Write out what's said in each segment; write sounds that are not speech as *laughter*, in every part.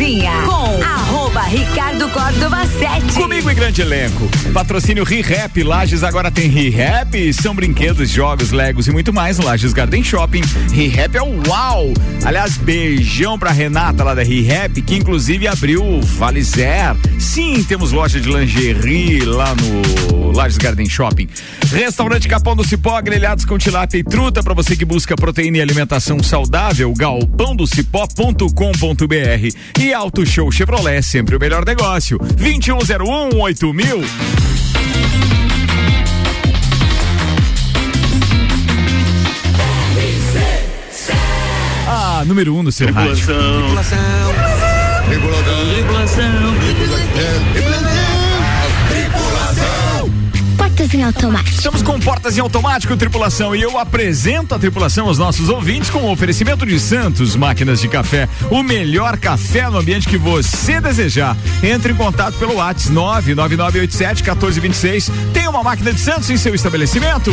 Cozinha. com Ricardo Córdova 7. Comigo em grande elenco. Patrocínio ReHap. Lages agora tem ReHap. São brinquedos, jogos, legos e muito mais. Lages Garden Shopping. ReHap é o uau. Aliás, beijão pra Renata lá da ReHap, que inclusive abriu o Valizer. Sim, temos loja de lingerie lá no Lages Garden Shopping. Restaurante Capão do Cipó, grelhados com tilápia e truta para você que busca proteína e alimentação saudável. galpãodocipó.com.br e Auto Show Chevrolet, sempre o melhor negócio. 2101 8000. Ah, número um do seu rádio. Tripulação. Tripulação. Portas em automático. Estamos com portas em automático, tripulação, e eu apresento a tripulação aos nossos ouvintes com o oferecimento de Santos Máquinas de Café, o melhor café no ambiente que você desejar. Entre em contato pelo WhatsApp 99987 1426. Tem uma máquina de Santos em seu estabelecimento?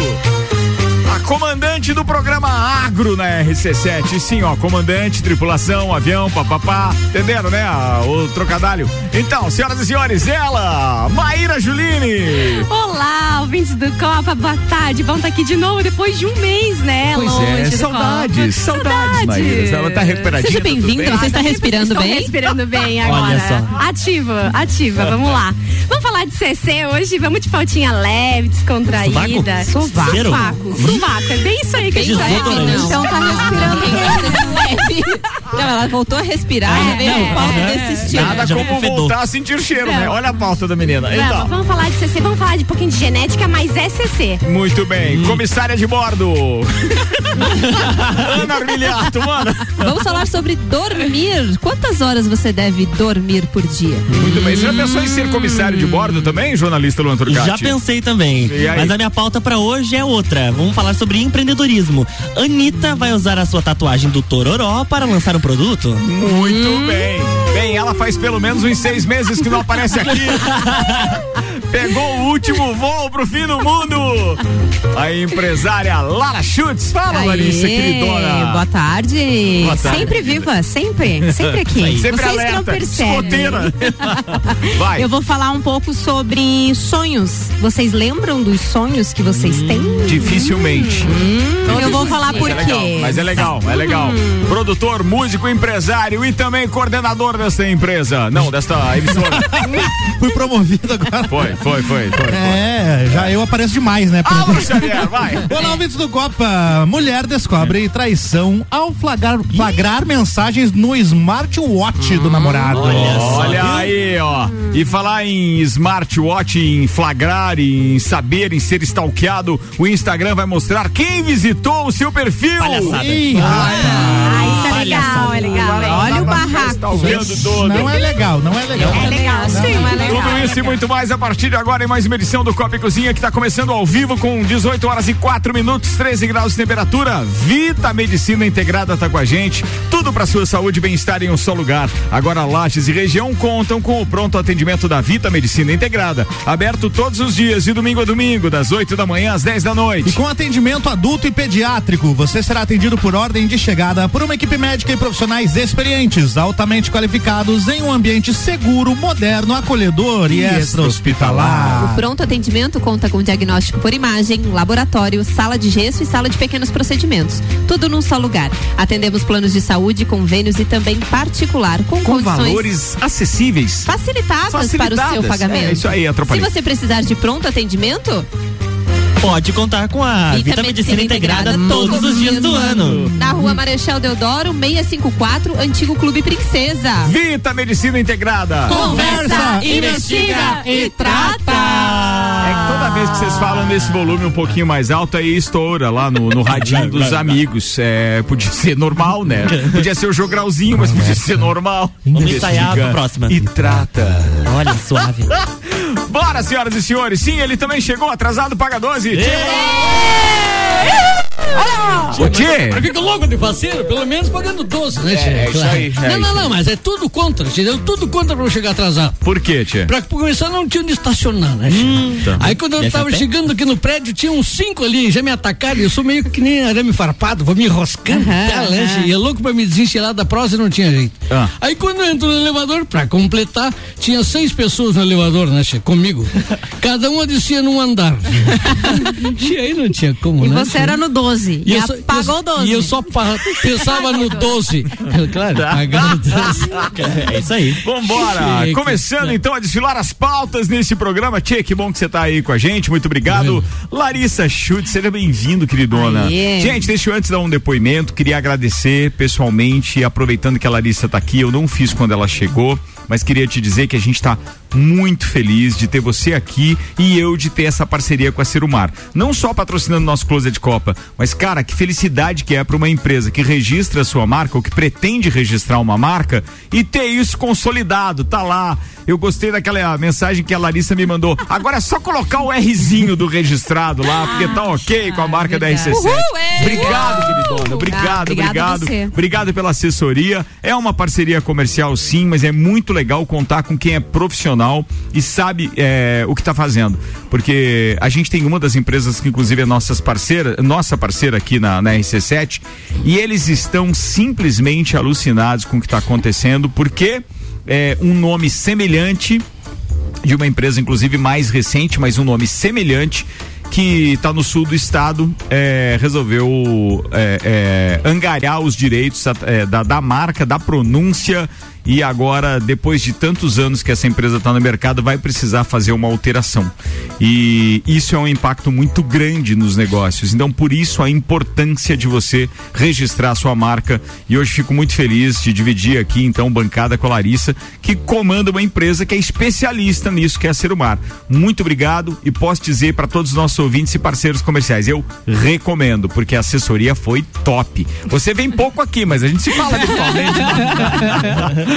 A comandante do programa Agro na RC7. Sim, ó, comandante, tripulação, avião, papapá. Entenderam, né? O trocadilho. Então, senhoras e senhores, ela, Maíra Juline. Olá, ouvintes do Copa, boa tarde. Vamos estar aqui de novo depois de um mês, né? Pois longe é, do saudades, Copa. saudades, Maíra. Ela tá recuperadinha. Seja bem-vinda, bem? você está respirando Estou bem? respirando bem agora. Olha só. Ativa, ativa, vamos lá. Vamos falar de CC hoje, vamos de pautinha leve, descontraída. Sovaco? Cheiro? Sovaco. Sovaco, é bem isso aí que a gente falar. Então tá respirando leve. Não, ela voltou a respirar, É, já veio é, com pauta é. desse estilo. Nada como voltar a sentir cheiro, né? Não. Olha a pauta da menina. Vamos, Então, vamos falar de CC, vamos falar de um pouquinho de genética, mas é CC. muito Hum. bem. Comissária de bordo. *laughs* Ana Armiliato, mano. Vamos falar sobre dormir. Quantas horas você deve dormir por dia? Muito bem. Você já pensou em ser comissário de bordo também, jornalista Luan Turcati? Já pensei também. Mas a minha pauta pra hoje é outra. Vamos falar sobre empreendedorismo. Anitta vai usar a sua tatuagem do Tororó para lançar um produto? Muito Hum. bem. Bem, ela faz pelo menos uns seis meses que não aparece aqui. *laughs* Pegou o último voo pro fim do mundo. A empresária Lara Schutz. Fala, Larissa, Aê, queridona. Boa tarde. Boa tarde. Sempre viva, sempre, sempre aqui. Sempre Vocês que não alerta. percebem. *laughs* Vai. Eu vou falar um pouco sobre sonhos. Vocês lembram dos sonhos que vocês têm? Dificilmente. Eu vou falar por é quê. mas é legal, é legal. Produtor, músico, empresário e também coordenador desta empresa. Não, desta emissora. *laughs* Fui promovido agora. Foi, foi, foi, foi. É, já eu apareço demais, né? Alô, Xavier, vai. *laughs* Olá, ouvintes do Copa. Mulher descobre traição ao flagrar, flagrar mensagens no smartwatch do namorado. Olha aí, ó. E falar em smartwatch, em flagrar, em saber, em ser stalkeado, o Instagram vai mostrar quem visitou o seu perfil. Palhaçada. Ih, Ah, isso é legal, é legal. hein? Olha o barraco. Todo. não é legal, não é legal. É legal, sim, é legal. Tudo isso e muito mais a partir de agora em mais uma edição do Copa e Cozinha que está começando ao vivo com 18 horas e 4 minutos, 13 graus de temperatura. Vita Medicina Integrada está com a gente. Tudo para sua saúde e bem-estar em um só lugar. Agora Lages e região contam com o pronto atendimento da Vita Medicina Integrada. Aberto todos os dias de domingo a domingo, das 8 da manhã às 10 da E noite. com atendimento adulto e pediátrico, você será atendido por ordem de chegada por uma equipe médica e profissionais experientes, altamente qualificados em um ambiente seguro, moderno, acolhedor e extra-hospitalar. O pronto atendimento conta com diagnóstico por imagem, laboratório, sala de gesso e sala de pequenos procedimentos. Tudo num só lugar. Atendemos planos de saúde, convênios e também particular, com, Com condições valores acessíveis. facilitadas, para o Facilitadas. seu pagamento. É isso aí, a tropa Se você precisar de pronto atendimento, Pode contar com a Vita, Medicina, Integrada, todos os dias do ano. Na rua Marechal Deodoro, 654, Antigo Clube Princesa. Vita Medicina Integrada. Conversa, investiga e trata. É que toda vez que vocês falam nesse volume um pouquinho mais alto, aí estoura lá no, no radinho dos amigos. É, podia ser normal, né? *laughs* Podia ser o jogralzinho, mas podia ser normal. Vamos ensaiar pra próxima. E trata. Olha, suave. Bora, senhoras e senhores. Sim, ele também chegou atrasado, paga 12. Tchê. Eu fico louco de faceiro, pelo menos pagando 12, né, tchê? é isso aí, é não, não, isso não, mas é tudo contra, tchê. Deu tudo contra pra eu chegar atrasado. Por quê, tchê? Pra começar, não tinha onde estacionar, né? tchê? tá. Aí quando eu Desce tava chegando aqui no prédio, tinha uns cinco ali, já me atacaram. e Eu sou meio que nem arame farpado, vou me enroscando. tá, né? E é louco pra me desenchilar da prosa e não tinha jeito. Ah. Aí quando eu entro no elevador, pra completar, tinha seis pessoas no elevador, né, tchê? Comigo. *laughs* Cada uma descia num andar. *laughs* e aí não tinha como, E né? você tchê? era no 12. E, eu só- apagou eu- o 12. E eu só pensava no 12. *laughs* Claro, pagando 12. *laughs* É isso aí. Vambora! Chique. Começando então a desfilar as pautas nesse programa. Tchê, que bom que você tá aí com a gente. Muito obrigado. Larissa Chute, seja bem-vindo, queridona. Aê. Gente, deixa eu antes dar um depoimento. Queria agradecer pessoalmente, aproveitando que a Larissa tá aqui. Eu não fiz quando ela chegou. Mas queria te dizer que a gente tá muito feliz de ter você aqui e eu de ter essa parceria com a Cirumar. Não só patrocinando nosso Closet de Copa, mas cara, que felicidade que é para uma empresa que registra a sua marca ou que pretende registrar uma marca e ter isso consolidado, tá lá. Eu gostei daquela mensagem que a Larissa me mandou. Agora é só colocar o Rzinho do registrado lá, porque tá ok com a marca da verdade. RC7. Uhul, é. Obrigado, queridona. Obrigado, obrigado. você. Obrigado pela assessoria. É uma parceria comercial, sim, mas é muito legal contar com quem é profissional e sabe é, o que está fazendo. Porque a gente tem uma das empresas que, inclusive, é nossas parceira, nossa parceira aqui na, na RC7, e eles estão simplesmente alucinados com o que está acontecendo, porque é um nome semelhante de uma empresa, inclusive mais recente, mas um nome semelhante que está no sul do estado é, resolveu é, é, angariar os direitos da, da marca, da pronúncia e agora, depois de tantos anos que essa empresa está no mercado, vai precisar fazer uma alteração. E isso é um impacto muito grande nos negócios. Então, por isso, a importância de você registrar a sua marca. E hoje fico muito feliz de dividir aqui, então, bancada com a Larissa, que comanda uma empresa que é especialista nisso, que é a Serumar. Muito obrigado e posso dizer para todos os nossos ouvintes e parceiros comerciais, eu recomendo, porque a assessoria foi top. Você vem pouco aqui, mas a gente se fala virtualmente.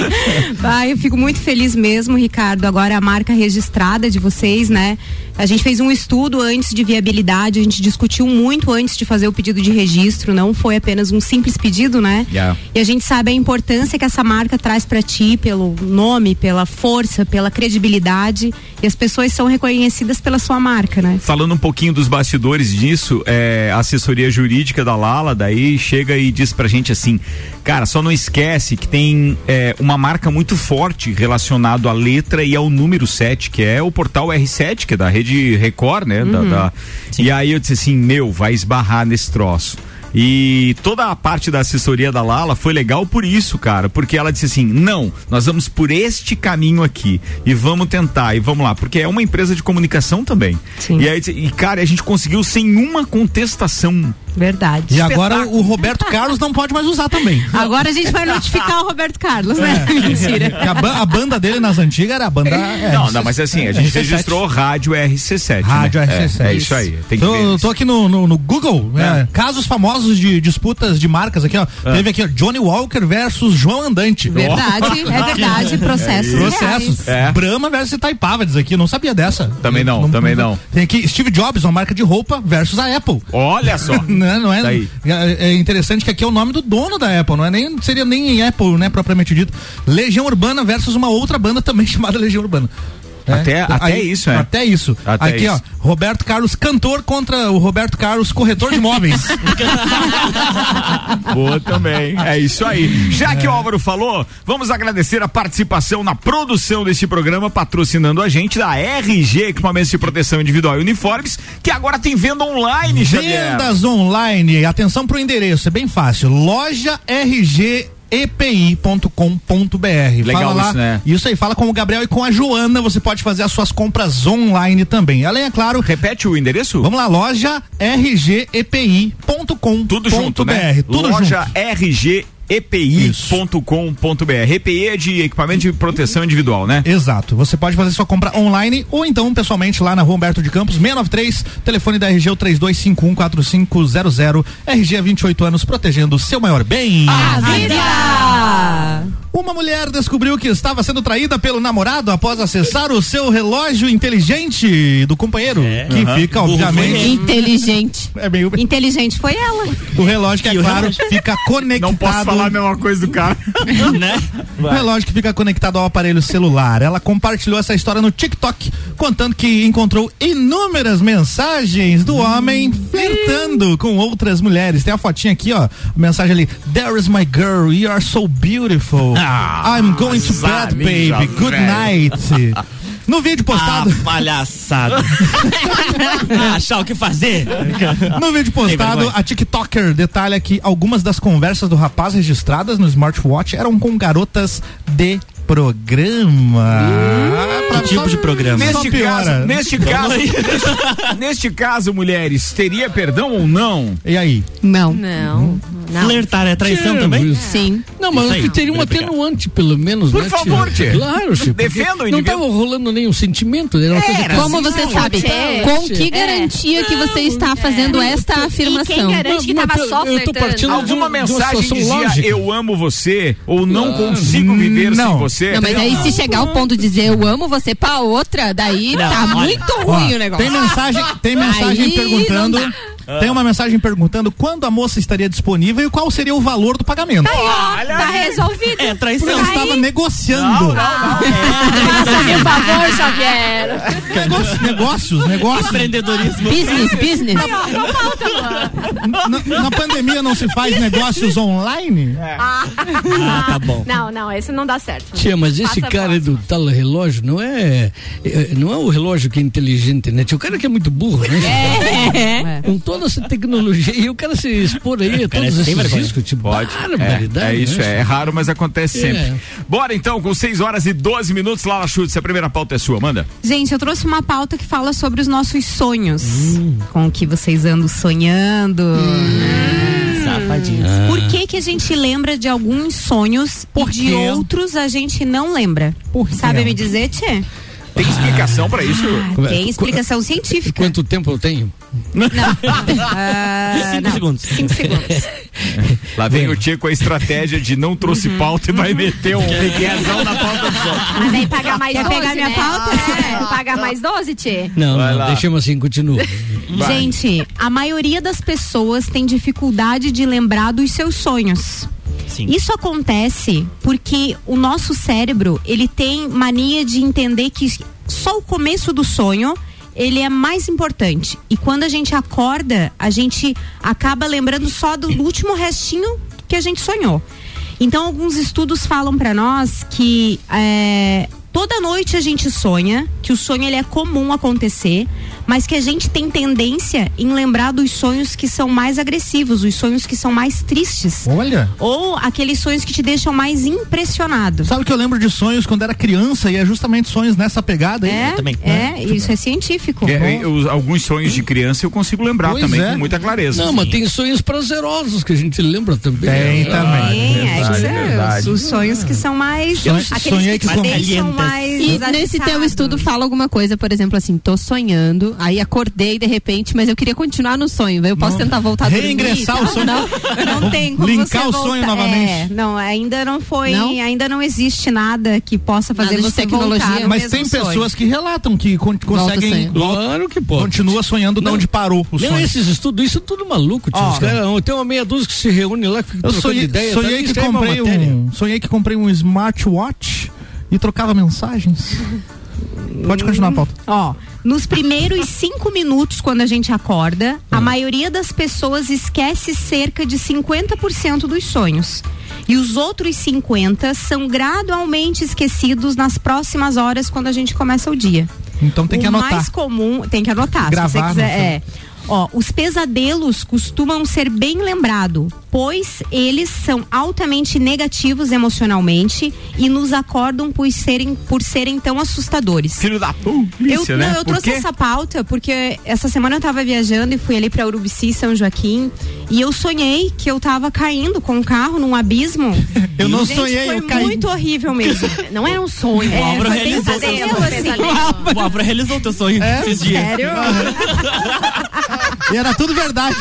*laughs* *laughs* Ah, eu fico muito feliz mesmo, Ricardo. Agora a marca registrada de vocês, né? A gente fez um estudo antes de viabilidade, a gente discutiu muito antes de fazer o pedido de registro, não foi apenas um simples pedido, né? Yeah. E a gente sabe a importância que essa marca traz para ti, pelo nome, pela força, pela credibilidade, e as pessoas são reconhecidas pela sua marca, né? Falando um pouquinho dos bastidores disso, é, a assessoria jurídica da Lala daí chega e diz pra gente assim, cara, só não esquece que tem é, uma marca muito forte relacionado à letra e ao número 7, que é o portal R7, que é da rede Record, né? Da- da- e aí eu disse assim, meu, vai esbarrar nesse troço. E toda a parte da assessoria da Lala foi legal por isso, cara, porque ela disse assim: não, nós vamos por este caminho aqui e vamos tentar e vamos lá, porque é uma empresa de comunicação também. Sim. E aí, e cara, a gente conseguiu sem uma contestação. Verdade. E agora o Roberto Carlos não pode mais usar também. Agora a gente vai notificar o Roberto Carlos, né? *laughs* Mentira. Porque a, ba- a banda dele nas antigas era a banda. é, não, não, mas assim, a gente RC7. registrou rádio RC7. Rádio né? RC7. É, é isso aí. Tem que ver Tô, aqui no, no, no Google, né? casos famosos de disputas de marcas aqui, ó. Ah. Teve aqui, ó, Johnny Walker versus João Andante. Verdade, é verdade. Processos Processos. É. Brahma versus Itaipava, diz aqui. Eu não sabia dessa. Também não, também não. Tem aqui Steve Jobs, uma marca de roupa, versus a Apple. Olha só. *laughs* Não, não é, Tá é é interessante que aqui é o nome do dono da Apple, não é nem seria nem Apple, né, propriamente dito. Legião Urbana versus uma outra banda também *laughs* chamada Legião Urbana. É, Até- até isso, é. Até isso. Até aqui, isso. ó, Roberto Carlos cantor contra o Roberto Carlos corretor de imóveis. *laughs* Boa também. É isso aí. Já que o Álvaro falou, vamos agradecer a participação na produção deste programa, patrocinando a gente da RG Equipamentos de Proteção Individual e Uniformes, que agora tem venda online, Xavier. Vendas online. Atenção pro endereço, é bem fácil. Loja RG epi.com.br. Legal fala lá, isso, né? Isso aí, fala com o Gabriel e com a Joana, você pode fazer as suas compras online também. Além, é claro, Repete o endereço? vamos lá, loja rgepi.com.br. Tudo junto, né? Tudo Loja junto. RG epi.com.br. EPI é de equipamento de proteção individual, né? Exato. Você pode fazer sua compra online ou então pessoalmente lá na rua Humberto de Campos, 693, telefone da RG é o 32514500. RG há 28 anos protegendo o seu maior bem. A vida! Uma mulher descobriu que estava sendo traída pelo namorado após acessar o seu relógio inteligente do companheiro, que Aham. fica, Burro obviamente. Inteligente. É meio. Inteligente foi ela. O relógio que, é claro, fica *laughs* conectado. Falar a mesma coisa do cara. *laughs* né? O relógio que fica conectado ao aparelho celular. Ela compartilhou essa história no TikTok, contando que encontrou inúmeras mensagens do homem flertando com outras mulheres. Tem a fotinha aqui, ó. A mensagem ali: There is my girl, you are so beautiful. Ah, I'm going to bed, baby. Good velho. night. *laughs* No vídeo Ah, postado. palhaçada. *laughs* Achar o que fazer. No vídeo postado, a TikToker detalha que algumas das conversas do rapaz registradas no smartwatch eram com garotas de programa. Que tipo de programa? Neste piora. caso, neste caso, neste, *laughs* neste caso, mulheres, teria perdão ou não? E aí? Não. Não, não. Flertar é traição Sim, também? Sim. Não, mas aí. teria um atenuante, pelo menos, Por né, favor, tia. Claro, tia. porque Defenda o Não estava rolando nenhum sentimento, era uma coisa Como você não, sabe? Com que É. garantia que você está fazendo esta E quem afirmação? garante que Mas- tava mas só eu tô flertando? partindo de Alguma uma- de uma mensagem dizia lógica. eu amo você ou não consigo viver Não. sem você? Não, mas aí se chegar ao ponto de dizer eu amo você pra outra, daí Não, tá olha. muito Ó, ruim o negócio. Tem mensagem, tem mensagem Aí perguntando. Não Tem uma mensagem perguntando quando a moça estaria disponível e qual seria o valor do pagamento. Ó, tá resolvido. É Porque traição. ela estava negociando. Por *laughs* favor, Xavier. Negócios, negócios, negócios. Empreendedorismo. Business, business. Na, na pandemia não se faz negócios online? Ah, tá bom. Não, não, esse não dá certo. Tia, mas esse Passa cara do tal relógio não é, é- não é o relógio que é inteligente, né? Tia, o cara que é muito burro, né? É. Com toda essa tecnologia e o cara se expor aí a é todos esses vergonha. riscos, tipo, Pode. É, é isso, né? é, é raro, mas acontece É. sempre. Bora então, com 6 horas e 12 minutos, Lala Chutes, a primeira pauta é sua, manda. Gente, eu trouxe uma pauta que fala sobre os nossos sonhos. Hum. Com o que vocês andam sonhando. Safadinho. Por que que a gente lembra de alguns sonhos Por e de outros a gente não lembra? Por quê? Sabe me dizer, Tchê? Tem explicação pra isso? Como é? Tem explicação científica. Quanto tempo eu tenho? *laughs* Ah, Cinco não. segundos. Cinco segundos. *laughs* Lá vem o Tia com a estratégia de não trouxe pauta e vai meter um reguezão na pauta do sol. Mas pagar mais Quer 12, pegar minha né? pauta? É, pagar mais 12, Tchê? Não, Vai não, lá. deixemos assim, continua. Vai. Gente, a maioria das pessoas tem dificuldade de lembrar dos seus sonhos. Sim. Isso acontece porque o nosso cérebro, ele tem mania de entender que só o começo do sonho ele é mais importante. E quando a gente acorda, a gente acaba lembrando só do último restinho que a gente sonhou. Então, alguns estudos falam para nós que é, toda noite a gente sonha, que o sonho ele é comum acontecer, mas que a gente tem tendência em lembrar dos sonhos que são mais agressivos, os sonhos que são mais tristes. Olha. Ou aqueles sonhos que te deixam mais impressionado. Sabe que eu lembro de sonhos quando era criança e é justamente sonhos nessa pegada aí. É, também. é, isso é científico. É, os- alguns sonhos de criança eu consigo lembrar Pois também é. com muita clareza. Não, mas tem sonhos prazerosos que a gente lembra também. Tem Ah, também. Tem, é, verdade, isso é, verdade. os, os sonhos que são mais. Sonhei- aqueles sonhei que que te com- deixam calientes. mais. E nesse teu estudo fala alguma coisa, por exemplo, assim, tô sonhando, aí acordei de repente, mas eu queria continuar no sonho. Eu posso Não. tentar voltar a dormir? Reingressar Tá? o sonho. Não. Não *laughs* tem como Linkar você o voltar- sonho novamente. É, não, ainda não foi, Não? ainda não existe nada que possa fazer Nada de você tecnologia. voltar Mas tem sonho. pessoas que relatam que con- conseguem. Claro que pode. Continua sonhando de Não. onde parou o Não, sonho. esses estudos, isso é tudo maluco, tio. Ó. Os caras, tem uma meia dúzia que se reúne lá, que fica Eu trocando sonhei, ideia. sonhei tá? que Isso aí é comprei um. Sonhei que comprei um smartwatch e trocava mensagens. Pode continuar a pauta. Ó, nos primeiros cinco minutos, quando a gente acorda, a maioria das pessoas esquece cerca de 50% dos sonhos. E os outros 50 são gradualmente esquecidos nas próximas horas quando a gente começa o dia. Então tem que o anotar. mais comum, tem que anotar, Gravar se você quiser. É. Ó, os pesadelos costumam ser bem lembrados, pois eles são altamente negativos emocionalmente e nos acordam por serem, por serem tão assustadores. Filho da polícia, Eu, né? não, eu trouxe essa pauta porque essa semana eu tava viajando e fui ali pra Urubici, São Joaquim, e eu sonhei que eu tava caindo com o carro num abismo. *laughs* Eu não Gente, sonhei, foi eu caí. muito horrível mesmo. *laughs* Não era um sonho. É, Álvaro foi realizou pesadelo, seu assim. O Álvaro realizou teu sonho É? esses dias. Sério? *laughs* E era tudo verdade.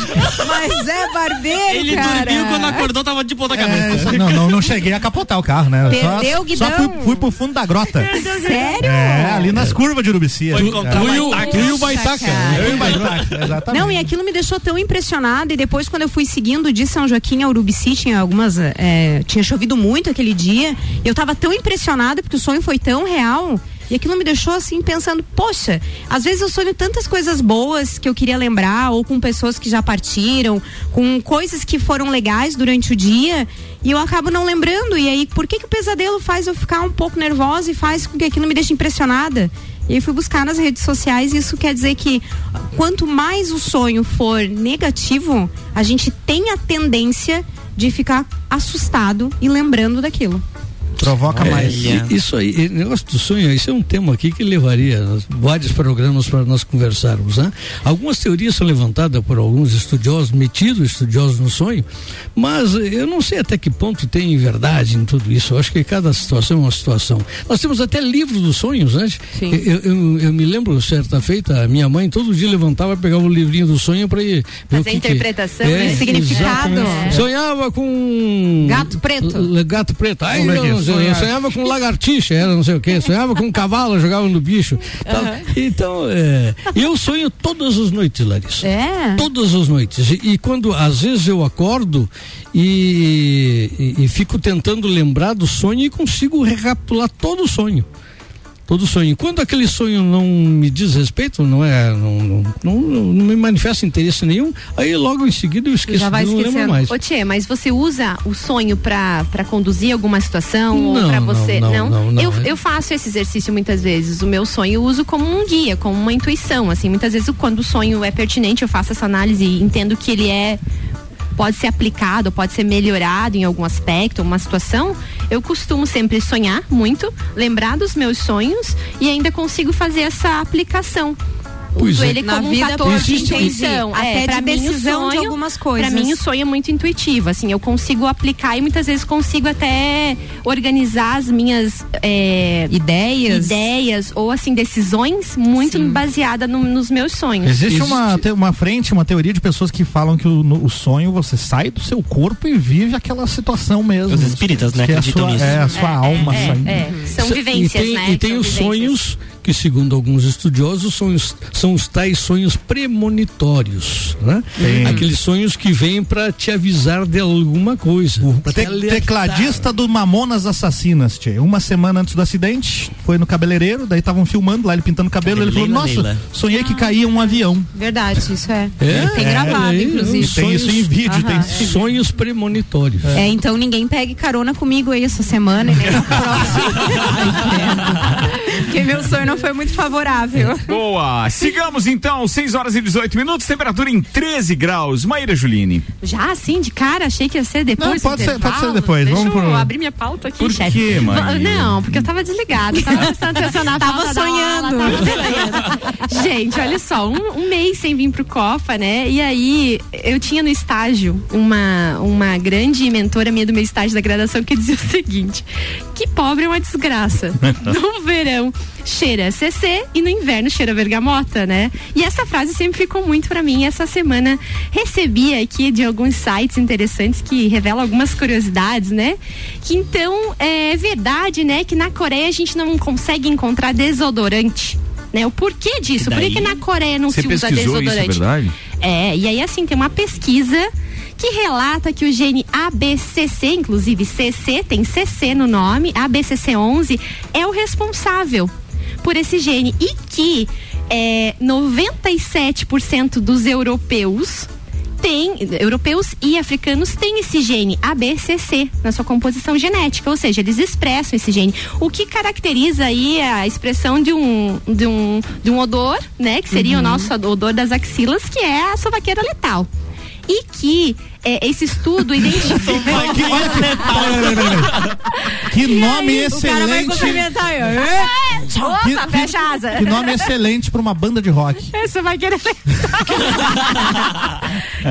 Mas é barbeiro, Ele cara. Dormiu quando acordou, tava de ponta cabeça. É, não, não, não cheguei a capotar o carro, né? Perdeu, só, Guidão? só fui, fui pro fundo da grota. Sério? É, ali nas curvas de Urubici. Foi encontrar Tu o e o, Baitaca. Eu e o Baitaca, exatamente. Não, e aquilo me deixou tão impressionada. E depois, quando eu fui seguindo de São Joaquim a Urubici, tinha algumas. é, tinha chovido muito aquele dia. E eu tava tão impressionada porque o sonho foi tão real. E aquilo me deixou assim pensando, poxa, às vezes eu sonho tantas coisas boas que eu queria lembrar, ou com pessoas que já partiram, com coisas que foram legais durante o dia, e eu acabo não lembrando. E aí, por que, que o pesadelo faz eu ficar um pouco nervosa e faz com que aquilo me deixe impressionada? E aí fui buscar nas redes sociais, isso quer dizer que quanto mais o sonho for negativo, a gente tem a tendência de ficar assustado e lembrando daquilo. Provoca É, mais. Isso aí, negócio do sonho, isso é um tema aqui que levaria vários programas para nós conversarmos, né? Algumas teorias são levantadas por alguns estudiosos, metidos estudiosos no sonho, mas eu não sei até que ponto tem verdade em tudo isso. Eu acho que cada situação é uma situação. Nós temos até livro dos sonhos, né? Sim. Eu, eu, eu me lembro, certa feita, a minha mãe todo dia levantava e pegava o livrinho do sonho para ir Fazer que que- interpretação, é, né? Significado. exatamente. Sonhava com Gato preto. L- gato preto. Aí Como é eu, que é? Eu sonhava com lagartixa, era não sei o quê. Sonhava com cavalo, jogava no bicho. tal. Então, é, eu sonho todas as noites, Larissa. É. Todas as noites. E, e quando às vezes eu acordo e, e- e fico tentando lembrar do sonho e consigo recapitular todo o sonho. Todo sonho. Quando aquele sonho não me diz respeito, não é, não, não, não, não me manifesta interesse nenhum, aí logo em seguida eu esqueço, Já vai não lembro mais. Ô Tchê, mas você usa o sonho pra conduzir alguma situação ou Não, pra não, você? não, não, eu, eu faço esse exercício muitas vezes. O meu sonho eu uso como um guia, como uma intuição. Assim, muitas vezes quando o sonho é pertinente, eu faço essa análise e entendo que ele é pode ser aplicado, pode ser melhorado em algum aspecto, uma situação, eu costumo sempre sonhar muito, lembrar dos meus sonhos e ainda consigo fazer essa aplicação. Pois Uso é. ele Na como um vida fator de existe- intenção. Até é, pra de mim, o decisão de sonho, algumas coisas. Pra mim, o sonho é muito intuitivo, assim, eu consigo aplicar e muitas vezes consigo até organizar as minhas é, Ideias. ideias ou, assim, decisões muito baseada no- nos meus sonhos. Existe uma, Existe- te- uma frente, uma teoria de pessoas que falam que o, no- o sonho você sai do seu corpo e vive aquela situação mesmo. Os espíritas, né, Que é a acreditam sua, nisso. É, a sua alma é, saindo. é, são vivências, e tem, né? E tem os vivências. sonhos que, segundo alguns estudiosos, são os, são os tais sonhos premonitórios, né? Tem. Aqueles sonhos que vêm para te avisar de alguma coisa. pra te tecladista do Mamonas Assassinas, tchê. Uma semana antes do acidente, foi no cabeleireiro, daí estavam filmando lá, ele pintando o cabelo, ele falou, nossa, Leila." sonhei que caía um avião. Verdade, isso é. É, tem gravado, é, inclusive. os Tem isso em vídeo, Aham. tem Sonhos premonitórios. É, então ninguém pegue carona comigo aí essa semana e nem no próximo. *laughs* *laughs* *laughs* Porque meu sonho não foi muito favorável. *laughs* Boa! Sigamos então, 6 horas e 18 minutos, temperatura em 13 graus. Maíra Juline. Já assim, de cara, achei que ia ser depois. Não, pode ser- pode ser depois, Deixa vamos eu pro- abrir minha pauta aqui, Por chefe. quê, Maíra? Não, porque eu tava desligada, tava *laughs* prestando atenção na Tava sonhando. aula, tava sonhando. Gente, olha só, um, um mês sem vir pro Copa, né? E aí, eu tinha no estágio uma, uma grande mentora minha do meu estágio da graduação que dizia o seguinte: que pobre é uma desgraça. *laughs* No verão cheira CC e no inverno cheira bergamota, né? E essa frase sempre ficou muito pra mim. Essa semana recebi aqui de alguns sites interessantes que revelam algumas curiosidades, né? Que então é verdade, né, que na Coreia a gente não consegue encontrar desodorante. Né, o porquê disso? Por que, daí- que na Coreia não se usa pesquisou isso, é desodorante? É, e aí assim, tem uma pesquisa que relata que o gene ABCC, inclusive CC, tem CC no nome, ABCC11, é o responsável por esse gene e que é, 97% dos europeus tem, europeus e africanos têm esse gene ABCC na sua composição genética, ou seja, eles expressam esse gene. O que caracteriza aí a expressão de um, de um, de um odor, né, que seria o nosso odor das axilas, que é a sovaqueira letal. E que é, esse estudo identificou. *laughs* Que, que, peraí, peraí, peraí. que nome excelente. Opa, Que- fecha asa. Que nome excelente pra uma banda de rock. Você vai querer *laughs*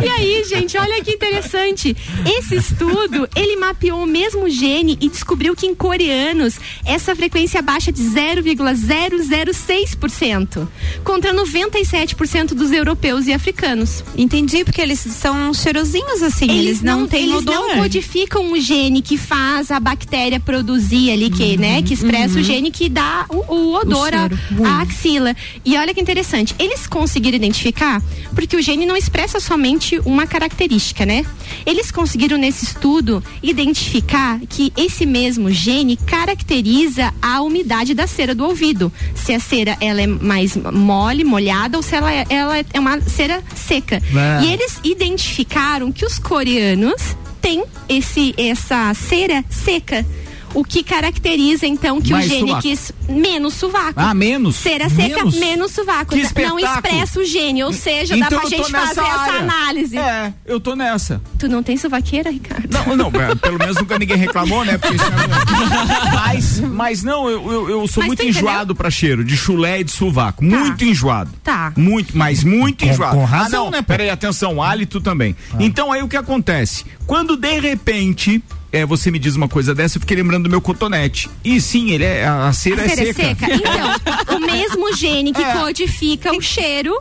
E aí, gente, olha que interessante. Esse estudo, ele mapeou o mesmo gene e descobriu que em coreanos essa frequência baixa de 0,006%, contra 97% dos europeus e africanos. Entendi, porque eles são cheirosinhos assim, eles, não, têm eles odor. não codificam o gene que faz a bactéria produzir ali, que, né, que expressa o gene que dá o, o odor à- axila. E olha que interessante, eles conseguiram identificar, porque o gene não expressa somente uma característica, né? Eles conseguiram nesse estudo identificar que esse mesmo gene caracteriza a umidade da cera do ouvido. Se a cera ela é mais mole, molhada, ou se ela é, ela é uma cera seca. É. E eles identificaram que os coreanos têm esse, essa cera seca. O que caracteriza, então, que Mais o gene quis menos sovaco. Ah, menos? Cera seca, Menos? menos, sovaco. Que Não expressa o gene, ou seja, dá Então pra eu tô gente fazer essa área. análise. É, eu tô nessa. Tu não tem sovaqueira, Ricardo? Não, não, é, pelo menos nunca ninguém reclamou, né? Porque isso é- mas, mas não, eu, eu, eu sou Mas muito enjoado pra cheiro, de chulé e de sovaco. Muito enjoado. Tá. Muito, mas muito Com- enjoado. com razão, ah, não, né? Peraí, atenção, hálito também. Então aí o que acontece? Quando de repente. É, você me diz uma coisa dessa, eu fiquei lembrando do meu cotonete. E sim, ele é, a, a cera A é cera seca. é seca? Então, *laughs* o mesmo gene que É. codifica o cheiro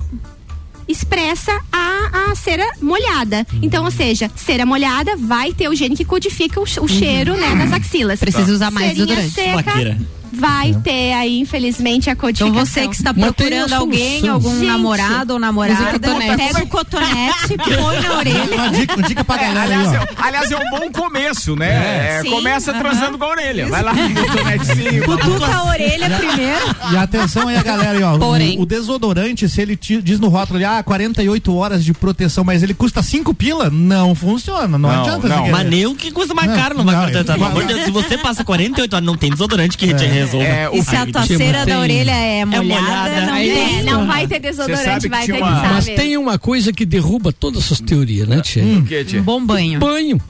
expressa a, a cera molhada. Então, ou seja, cera molhada vai ter o gene que codifica o, o cheiro né, nas axilas. Precisa usar mais Cerinha desodorante. seca. Vai ter aí, infelizmente, a Então codificação. você que está procurando alguém, algum Gente, namorado ou namorada, cotonete. pega o cotonete, põe na *laughs* orelha. Uma dica, uma dica pra É, galera aí, aliás, é, aliás, é um bom começo, né? É, Sim, começa transando com a orelha. Vai lá, *laughs* cotonetezinho. Cutuca a orelha primeiro. E atenção aí a galera aí, ó. O- Porém. O, desodorante, se ele te- diz no rótulo ali, ah, 48 horas de proteção, mas ele custa 5 pila, não funciona. Não, Não, adianta. não. Mas nem o que custa mais Não, caro não vai não, contentar. É- Deus, se você passa 48 horas, não tem desodorante que te resolva. É, o E se a tua Tia, cera tem- da orelha é molhada, molhada, não. É, não vai ter desodorante, vai ter uma- que usar Mas tem uma coisa que derruba todas essas teorias, né, Tia? O que, tia? Um bom banho. Banho.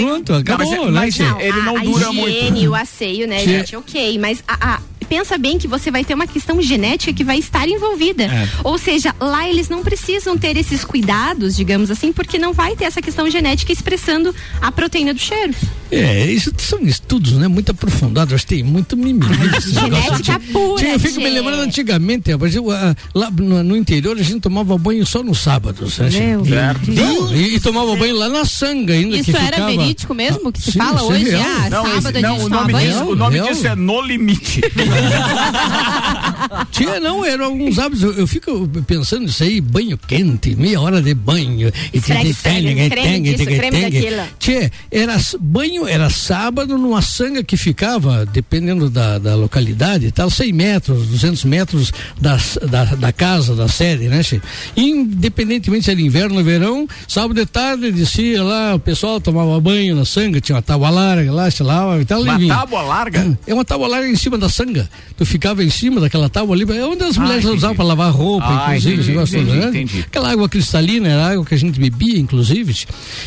Pronto, acabou, mas é- né, mas Tia? é- Ele não a, dura a muito. higiene, o asseio, né, Que- gente? Ok, mas a- a- pensa bem que você vai ter uma questão genética que vai estar envolvida. É. Ou seja, lá eles não precisam ter esses cuidados, digamos assim, porque não vai ter essa questão genética expressando a proteína do cheiro. É, isso são estudos, né? Muito aprofundados, acho que tem muito mimimi. *laughs* Genética de- pura, Tia, eu fico me lembrando antigamente, rapaz, eu, ah, lá no, no interior a gente tomava banho só no sábado, sabe? Meu Certo. Não, e, e tomava banho lá na sanga ainda. Isso que era ficava- verídico mesmo que se Sim, fala isso é hoje? real. Ah, Não, sábado esse- a não, gente o toma nome, banho? disso, o nome Real. disso é No Limite. *laughs* *laughs* Tinha, não, eram alguns hábitos. Eu, eu fico pensando isso aí, banho quente, meia hora de banho. E Esfrega, esfrega, creme disso, creme daquilo. Tchê, era banho, era sábado numa sanga que ficava, dependendo da, da localidade tal, 100 metros, 200 metros das- da, da casa, da sede, né, Tchê? Independentemente se era inverno ou verão, sábado de tarde descia lá, o pessoal tomava banho na sanga, tinha uma tábua larga lá, sei lá, e tal. Uma tábua larga? É uma tábua larga em cima da sanga. Tu ficava em cima daquela tábua ali, é onde as mulheres entendi. usavam para lavar roupa, Ah, inclusive, entendi, entendi, né? entendi. Aquela água cristalina era água que a gente bebia, inclusive.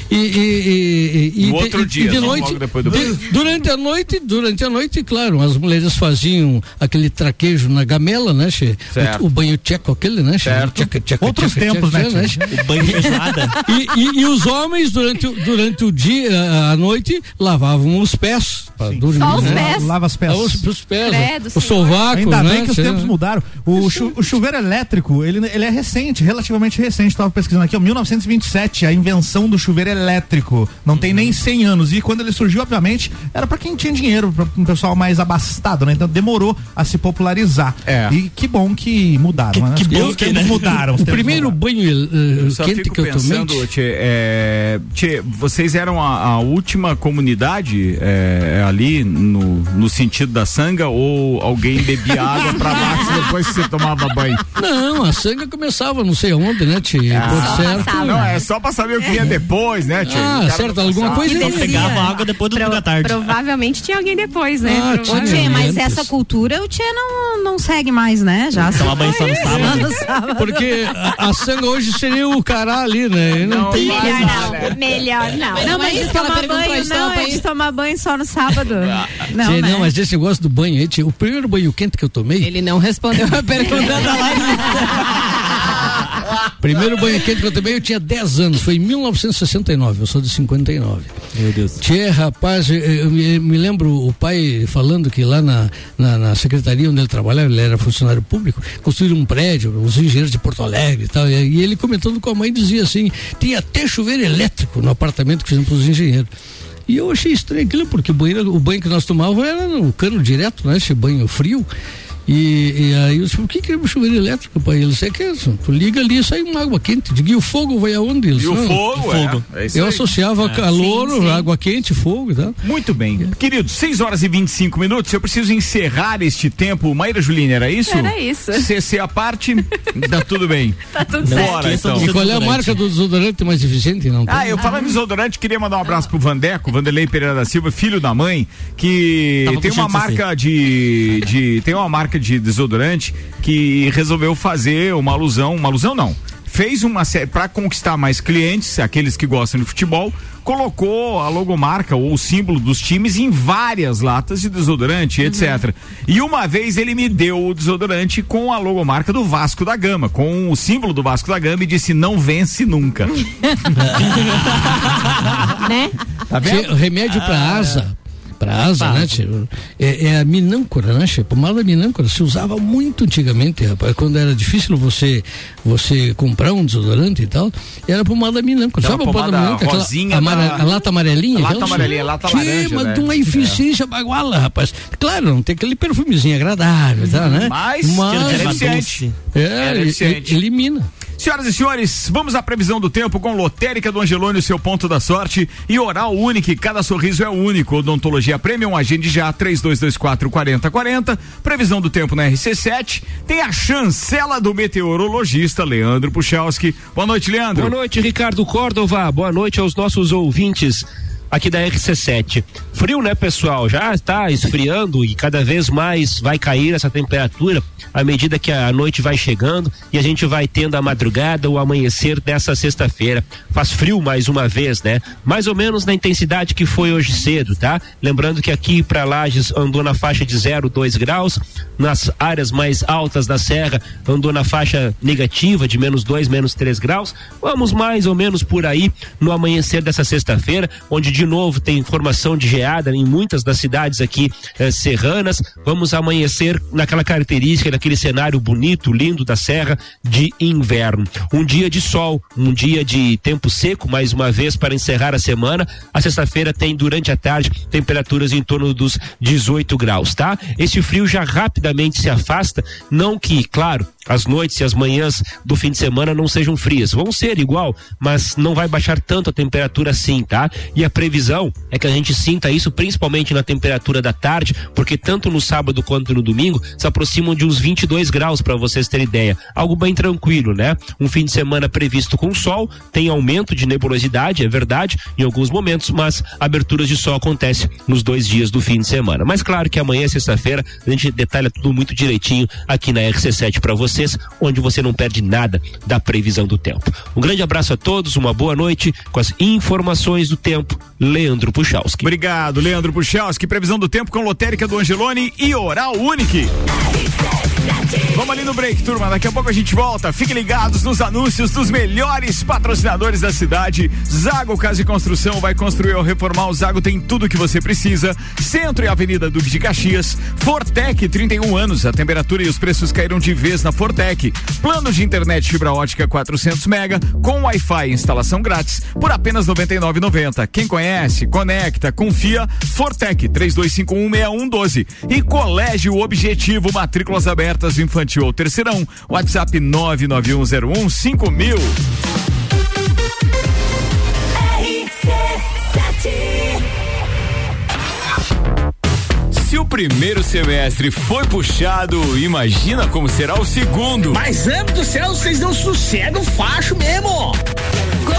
E, e, e, e, e outro de- dia, e de noite, logo depois do de- banho. durante a noite, durante a noite, claro, as mulheres faziam aquele traquejo na gamela, né, che? Certo. O, o banho tcheco aquele, né, che? Certo. Tcheca, tcheca, Outros tcheca, tempos, tcheca, né, che? O banho feijoada. *laughs* E, e- e os homens, durante, o- durante o dia, à noite, lavavam os pés. Pra dormir, Só os né? pés. Lava as peças. Ah, Os, os pés, Credo, o senhor. sovaco, Ainda né? bem que os tempos mudaram. O, chu- o chuveiro elétrico, ele, ele é recente, relativamente recente. Estava pesquisando aqui, ó, 1927, a invenção do chuveiro elétrico. Não tem nem 100 anos. E quando ele surgiu, obviamente, era para quem tinha dinheiro, para um pessoal mais abastado, né? Então demorou a se popularizar. É. E que bom que mudaram, Que- né? que Os bom tempos que, né? mudaram. os O primeiro mudaram. banho eh, Eu só quente fico que eu tomei. pensando, tchê, é, tchê, vocês eram a, a última comunidade é, ali no, no sentido da sanga ou alguém bebia água pra baixo depois que você tomava banho? Não, a sanga começava não sei onde, né, Tia? Ah, Por certo. Não, é só pra saber o que ia depois, né, tchê? Ah, certo, não alguma coisa Então ia- pegava água depois do Pro, da tarde. Provavelmente tinha alguém depois, né? Ah, Ô, Tchê, mas antes. essa cultura o Tchê não, não segue mais, né? Já Tomar banho *laughs* só no sábado. Porque a, a sanga hoje seria o cará ali, né? Não, Não, tem Melhor Olha. não, melhor não. Não, mas Mas tomar banho não, é de tomar banho só no sábado. Não, Tchê, né? não, mas esse negócio do banho aí, tchê, o primeiro banho quente que eu tomei, Ele não respondeu a pergunta da Larissa. *laughs* primeiro banho quente que eu tomei, eu tinha 10 anos, foi em 1969, eu sou de 59. Meu Deus. Tchê, rapaz, eu- eu me, me lembro o pai falando que lá na, na, na secretaria onde ele trabalhava, ele era funcionário público, construíram um prédio, os engenheiros de Porto Alegre e tal, e, e ele comentando com a mãe dizia assim, tinha até chuveiro elétrico no apartamento que fizemos para os engenheiros. E eu achei estranho aquilo, porque o banho, o banho que nós tomávamos era no cano direto, né? Esse banho frio. E, e aí eu disse, o que que é um chuveiro elétrico, pai? Ele disse, é que é isso, tu liga ali e sai uma água quente. Digo, e o fogo vai aonde? Ele E o "Não, fogo, fogo. É, é isso Eu aí. associava calor, Sim, sim. água quente, fogo e tal. Muito bem. Queridos, 6 horas e 25 minutos. Eu preciso encerrar este tempo. Maíra Juline, era isso? Era isso. CC a parte, *laughs* tá tudo bem. Tá tudo Não certo. Bora, então. E qual é a marca do desodorante mais eficiente? Não tem? Ah, eu falando em desodorante, queria mandar um abraço pro Vandeco, Vanderlei Pereira da Silva, filho da mãe, que Tava tem uma marca de, de. Tem uma marca de desodorante que resolveu fazer uma alusão. Uma alusão não. Fez uma série para conquistar mais clientes, aqueles que gostam de futebol, colocou a logomarca ou o símbolo dos times em várias latas de desodorante, etc. E uma vez ele me deu o desodorante com a logomarca do Vasco da Gama, com o símbolo do Vasco da Gama e disse: não vence nunca. *laughs* né? Tá vendo? remédio Ah. pra asa. Pra asa, né? É, é a minâncora, né, tchê? Pomada minâncora se usava muito antigamente, rapaz. Quando era difícil você você comprar um desodorante e tal, era pomada minâncora. Sabe a pomada minâncora? Aquela amare- da- a lata amarelinha? A lata aquela, amarelinha, a lata laranja, mas né? de uma eficiência baguala, rapaz. Claro, não tem aquele perfumezinho agradável, tá, né? Mas- Cheiro de É eficiente. é, é eficiente. elimina. Senhoras e senhores, vamos à previsão do tempo com Lotérica do Angelone, seu ponto da sorte. E Oral Único, cada sorriso é único. Odontologia Premium, agende já, 3224 4040. Previsão do tempo na RC7. Tem a chancela do meteorologista Leandro Puchalski. Boa noite, Leandro. Boa noite, Ricardo Córdova. Boa noite aos nossos ouvintes aqui da RC7. Frio, né, pessoal? Já está esfriando e cada vez mais vai cair essa temperatura à medida que a noite vai chegando e a gente vai tendo a madrugada ou amanhecer dessa sexta-feira. Faz frio mais uma vez, né? Mais ou menos na intensidade que foi hoje cedo, tá? Lembrando que aqui para Lages andou na faixa de 0, 2 graus, nas áreas mais altas da serra andou na faixa negativa de menos 2, menos 3 graus. Vamos mais ou menos por aí no amanhecer dessa sexta-feira, onde de novo tem formação de geada em muitas das cidades aqui eh, serranas. Vamos amanhecer naquela característica, naquele cenário bonito, lindo da serra de inverno. Um dia de sol, um dia de tempo seco, mais uma vez para encerrar a semana. A sexta-feira tem durante a tarde temperaturas em torno dos 18 graus, tá? Esse frio já rapidamente se afasta, não que, claro, as noites e as manhãs do fim de semana não sejam frias. Vão ser igual, mas não vai baixar tanto a temperatura assim, tá? E a previsão é que a gente sinta isso principalmente na temperatura da tarde, porque tanto no sábado quanto no domingo se aproximam de uns 22 graus para vocês terem ideia. Algo bem tranquilo, né? Um fim de semana previsto com sol, tem aumento de nebulosidade, é verdade, em alguns momentos, mas aberturas de sol acontece nos dois dias do fim de semana. Mas claro que amanhã, sexta-feira, a gente detalha tudo muito direitinho aqui na RC7 para vocês, onde você não perde nada da previsão do tempo. Um grande abraço a todos, uma boa noite com as informações do tempo. Leandro Puchalski. Obrigado, Leandro Puchalski. Previsão do tempo com Lotérica do Angelone e Oral Unique. Vamos ali no break, turma. Daqui a pouco a gente volta. Fiquem ligados nos anúncios dos melhores patrocinadores da cidade. Zago Casa e Construção vai construir ou reformar. O Zago tem tudo que você precisa. Centro e Avenida Duque de Caxias. Fortec, 31 anos. A temperatura e os preços caíram de vez na Fortec. Plano de internet fibra ótica 400 mega com Wi-Fi e instalação grátis por apenas 99,90. Quem conhece, conecta, confia. Fortec 32516112 e Colégio Objetivo matrículas abertas infantil ou terceirão. WhatsApp 99101 5000. Se o primeiro semestre foi puxado, imagina como será o segundo. Mas, amo do céu, vocês não sossegam facho mesmo.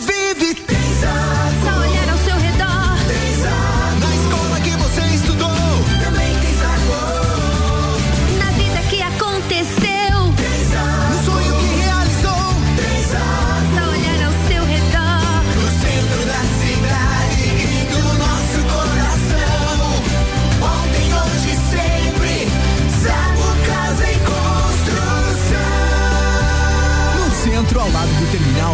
vive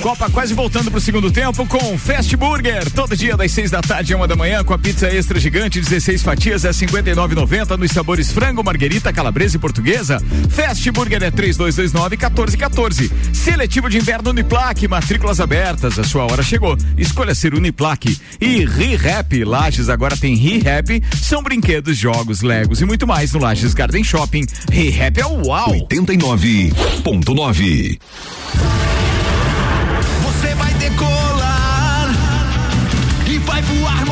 Copa quase voltando pro segundo tempo com Fast Burger. Todo dia das seis da tarde a uma da manhã com a pizza extra gigante, 16 fatias é 59,90 nos sabores frango, marguerita, calabresa e portuguesa. Fast Burger é 3229 1414. Seletivo de inverno Uniplaque, matrículas abertas. A sua hora chegou. Escolha ser Uniplaque. E ReHap Lages agora tem ReHap. São brinquedos, jogos, legos e muito mais no Lages Garden Shopping. ReHap é o uau. 89.9. Decolar. E vai voar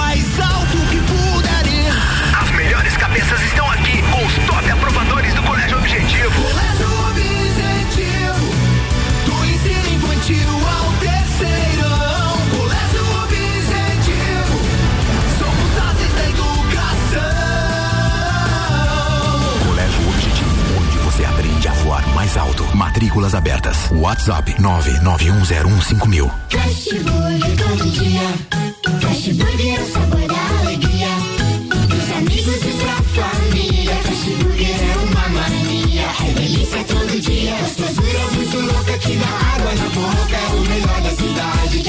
mais alto. Matrículas abertas. WhatsApp 991015000. Fast Burger todo dia. Fast Burger é o sabor da alegria. Dos amigos e pra família. É uma mania. É delícia todo dia. Gostosura muito que dá água na boca. É o melhor da cidade.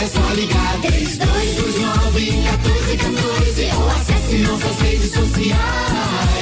É só ligar. 3229 1414 ou acesse nossas redes sociais.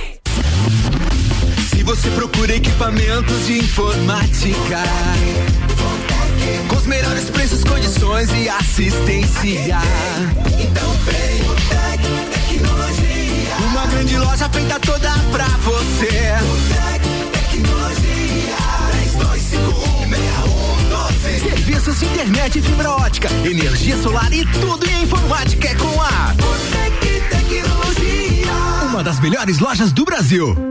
Se você procura equipamentos de informática, com os melhores preços, condições e assistência, então vem o Tec Tecnologia. Uma grande loja feita toda pra você. O Tec Tecnologia. 32516112. Serviços de internet e fibra ótica, energia solar e tudo em informática é com a Tec Tecnologia. uma das melhores lojas do Brasil.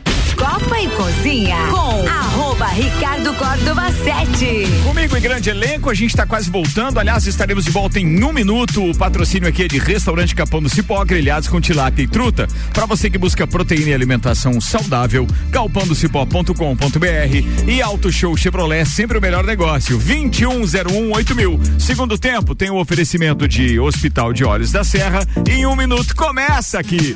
Copa e Cozinha com arroba Ricardo Córdova 7. Comigo em grande elenco, a gente está quase voltando. Aliás, estaremos de volta em um minuto. O patrocínio aqui é de Restaurante Capão do Cipó, grelhados com tilápia e truta. Para você que busca proteína e alimentação saudável, galpandocipó.com.br e Auto Show Chevrolet, sempre o melhor negócio. 21018000. mil. Segundo tempo, tem o oferecimento de Hospital de Olhos da Serra. Em um minuto, começa aqui.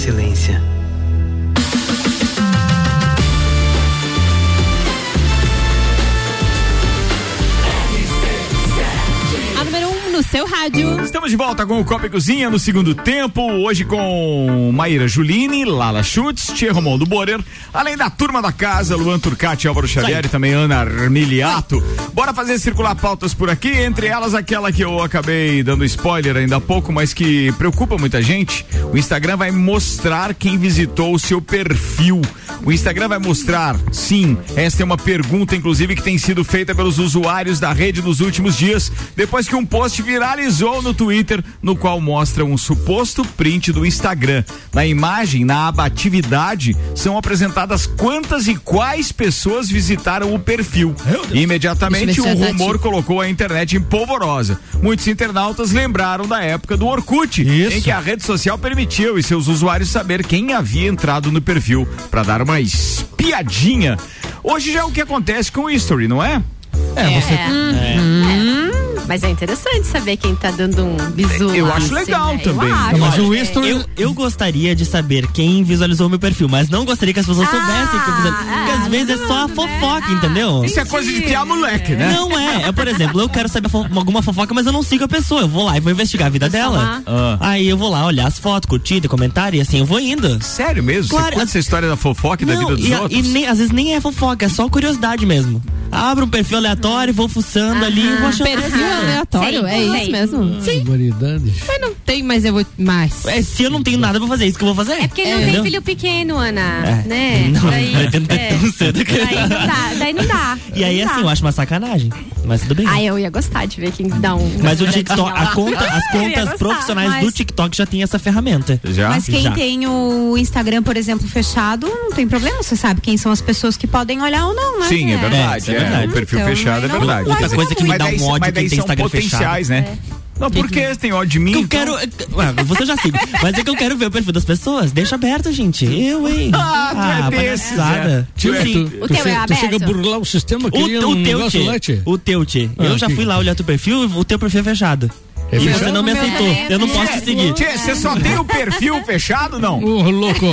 excelência. Estamos de volta com o Copa e Cozinha no segundo tempo, hoje com Maíra Juline, Lala Schutz, Tia Romualdo Borer, além da turma da casa, Luan Turcati, Álvaro Xavier e também Ana Armiliato. Bora fazer circular pautas por aqui, entre elas aquela que eu acabei dando spoiler ainda há pouco, mas que preocupa muita gente. O Instagram vai mostrar quem visitou o seu perfil. O Instagram vai mostrar, sim, esta é uma pergunta, inclusive, que tem sido feita pelos usuários da rede nos últimos dias, depois que um post viralizou no Twitter, no qual mostra um suposto print do Instagram. Na imagem, na aba atividade, são apresentadas quantas e quais pessoas visitaram o perfil. E imediatamente eu o é rumor colocou a internet em polvorosa. Muitos internautas lembraram da época do Orkut, em que a rede social permitiu e seus usuários saber quem havia entrado no perfil para dar uma espiadinha. Hoje já é o que acontece com o History, não é? É, você. Mas é interessante saber quem tá dando um bisu. Eu lá, acho assim, legal né? também. Eu acho, Mas é. o eu, eu gostaria de saber quem visualizou o meu perfil, mas não gostaria que as pessoas soubessem que eu visualizei. Porque às vezes é só a fofoca, entendeu? Isso é coisa de criar moleque, né? Não é. É, por exemplo, eu quero saber fo- alguma fofoca, mas eu não sigo a pessoa. Eu vou lá e vou investigar a vida dela. Ah. Aí eu vou lá olhar as fotos, curtida, comentário e assim eu vou indo. Sério mesmo? Claro. Você conta essa história da fofoca e da Não, vida dos e, a- outros? e nem- às vezes nem é fofoca, é só curiosidade mesmo. Abro um perfil aleatório, vou fuçando ali e vou achando. Perfil aleatório, é isso mesmo? Sim. Barbaridade. Mas não tem, mas eu vou. Mas. É, se eu não tenho nada pra fazer, é isso que eu vou fazer. É porque ele não tem filho pequeno, Ana. É. Né? Não, daí, pretendo ter é. tão cedo que- Daí não dá. Daí não dá. E aí, dá. assim, eu acho uma sacanagem. Mas tudo bem. Ah, eu ia gostar de ver quem dá um. Mas o TikTok, a conta, as *laughs* contas gostar, profissionais mas- do TikTok já tem essa ferramenta. Já? Mas quem Já. tem o Instagram, por exemplo, fechado, não tem problema. Você sabe quem são as pessoas que podem olhar ou não, né? Sim, é verdade. Verdade. O perfil Então, fechado é verdade. Outra coisa que me dá um ódio quem tem Instagram fechado. né? Não, porque tem ódio de mim. Eu então- quero. Ué, você já sigo. Mas é que eu quero ver o perfil das pessoas. Deixa aberto, gente. Eu, hein? *laughs* Ah, tu é palhaçada. é. Tio, tu, O tu teu é tu chega a burlar o sistema, queria O, um o teu negócio. O teu. Ah, Eu já que- fui lá olhar teu perfil, o teu perfil é fechado. É e fechado? você não me aceitou. é Eu não posso te seguir. Tchê, você só tem o perfil fechado, não? Ô, louco. *laughs*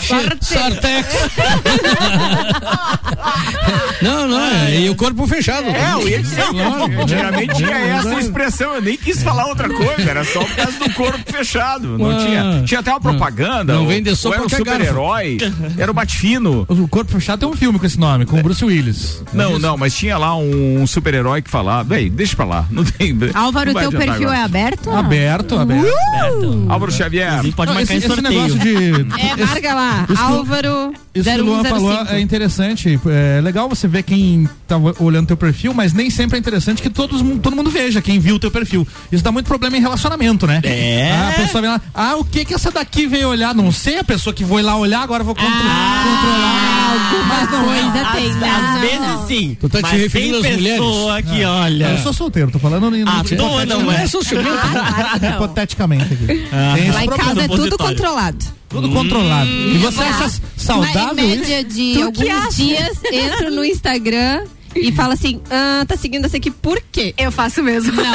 Che- Sartex. *laughs* não, não, é, e o corpo fechado. É, eu ia dizer. Claro, *laughs* Antigamente é, tinha é, essa é. expressão, eu nem quis falar outra coisa, era só por causa do corpo fechado. Não Ah. tinha. Tinha até uma propaganda. Não ou- vende só era um super-herói, era o Batfino. O Corpo Fechado tem um filme com esse nome, com o Bruce Willis. Não, não, mas tinha lá um super-herói que falava. Bem, deixa pra lá. Não tem Álvaro, Não vai teu perfil agora. é aberto? Aberto, aberto. Álvaro Xavier. Pode Não, marcar esse, esse negócio de. *laughs* É, marca lá. Isso Álvaro Isso que o Luan falou 0105. é interessante. É legal você ver quem tá olhando teu perfil, mas nem sempre é interessante que todos, todo mundo veja quem viu o teu perfil. Isso dá muito problema em relacionamento, né? É. Ah, a pessoa vem lá, ah, o que que essa daqui veio olhar? Não sei, a pessoa que foi lá olhar, agora eu vou contro- controlar. Mas não é. Coisa tem. Às, vezes sim. Tu tá te mas referindo tem às mulheres? pessoa que olha. Eu sou solteiro, tô falando Ah, tu não é. ciumentos. hipoteticamente aqui. Tem esse Lá em casa é tudo controlado. Tudo controlado. E você acha saudável Mas, em isso? média de Tu que alguns dias, entro no Instagram e falo assim, ah, tá seguindo essa aqui por quê? Eu faço mesmo. Não,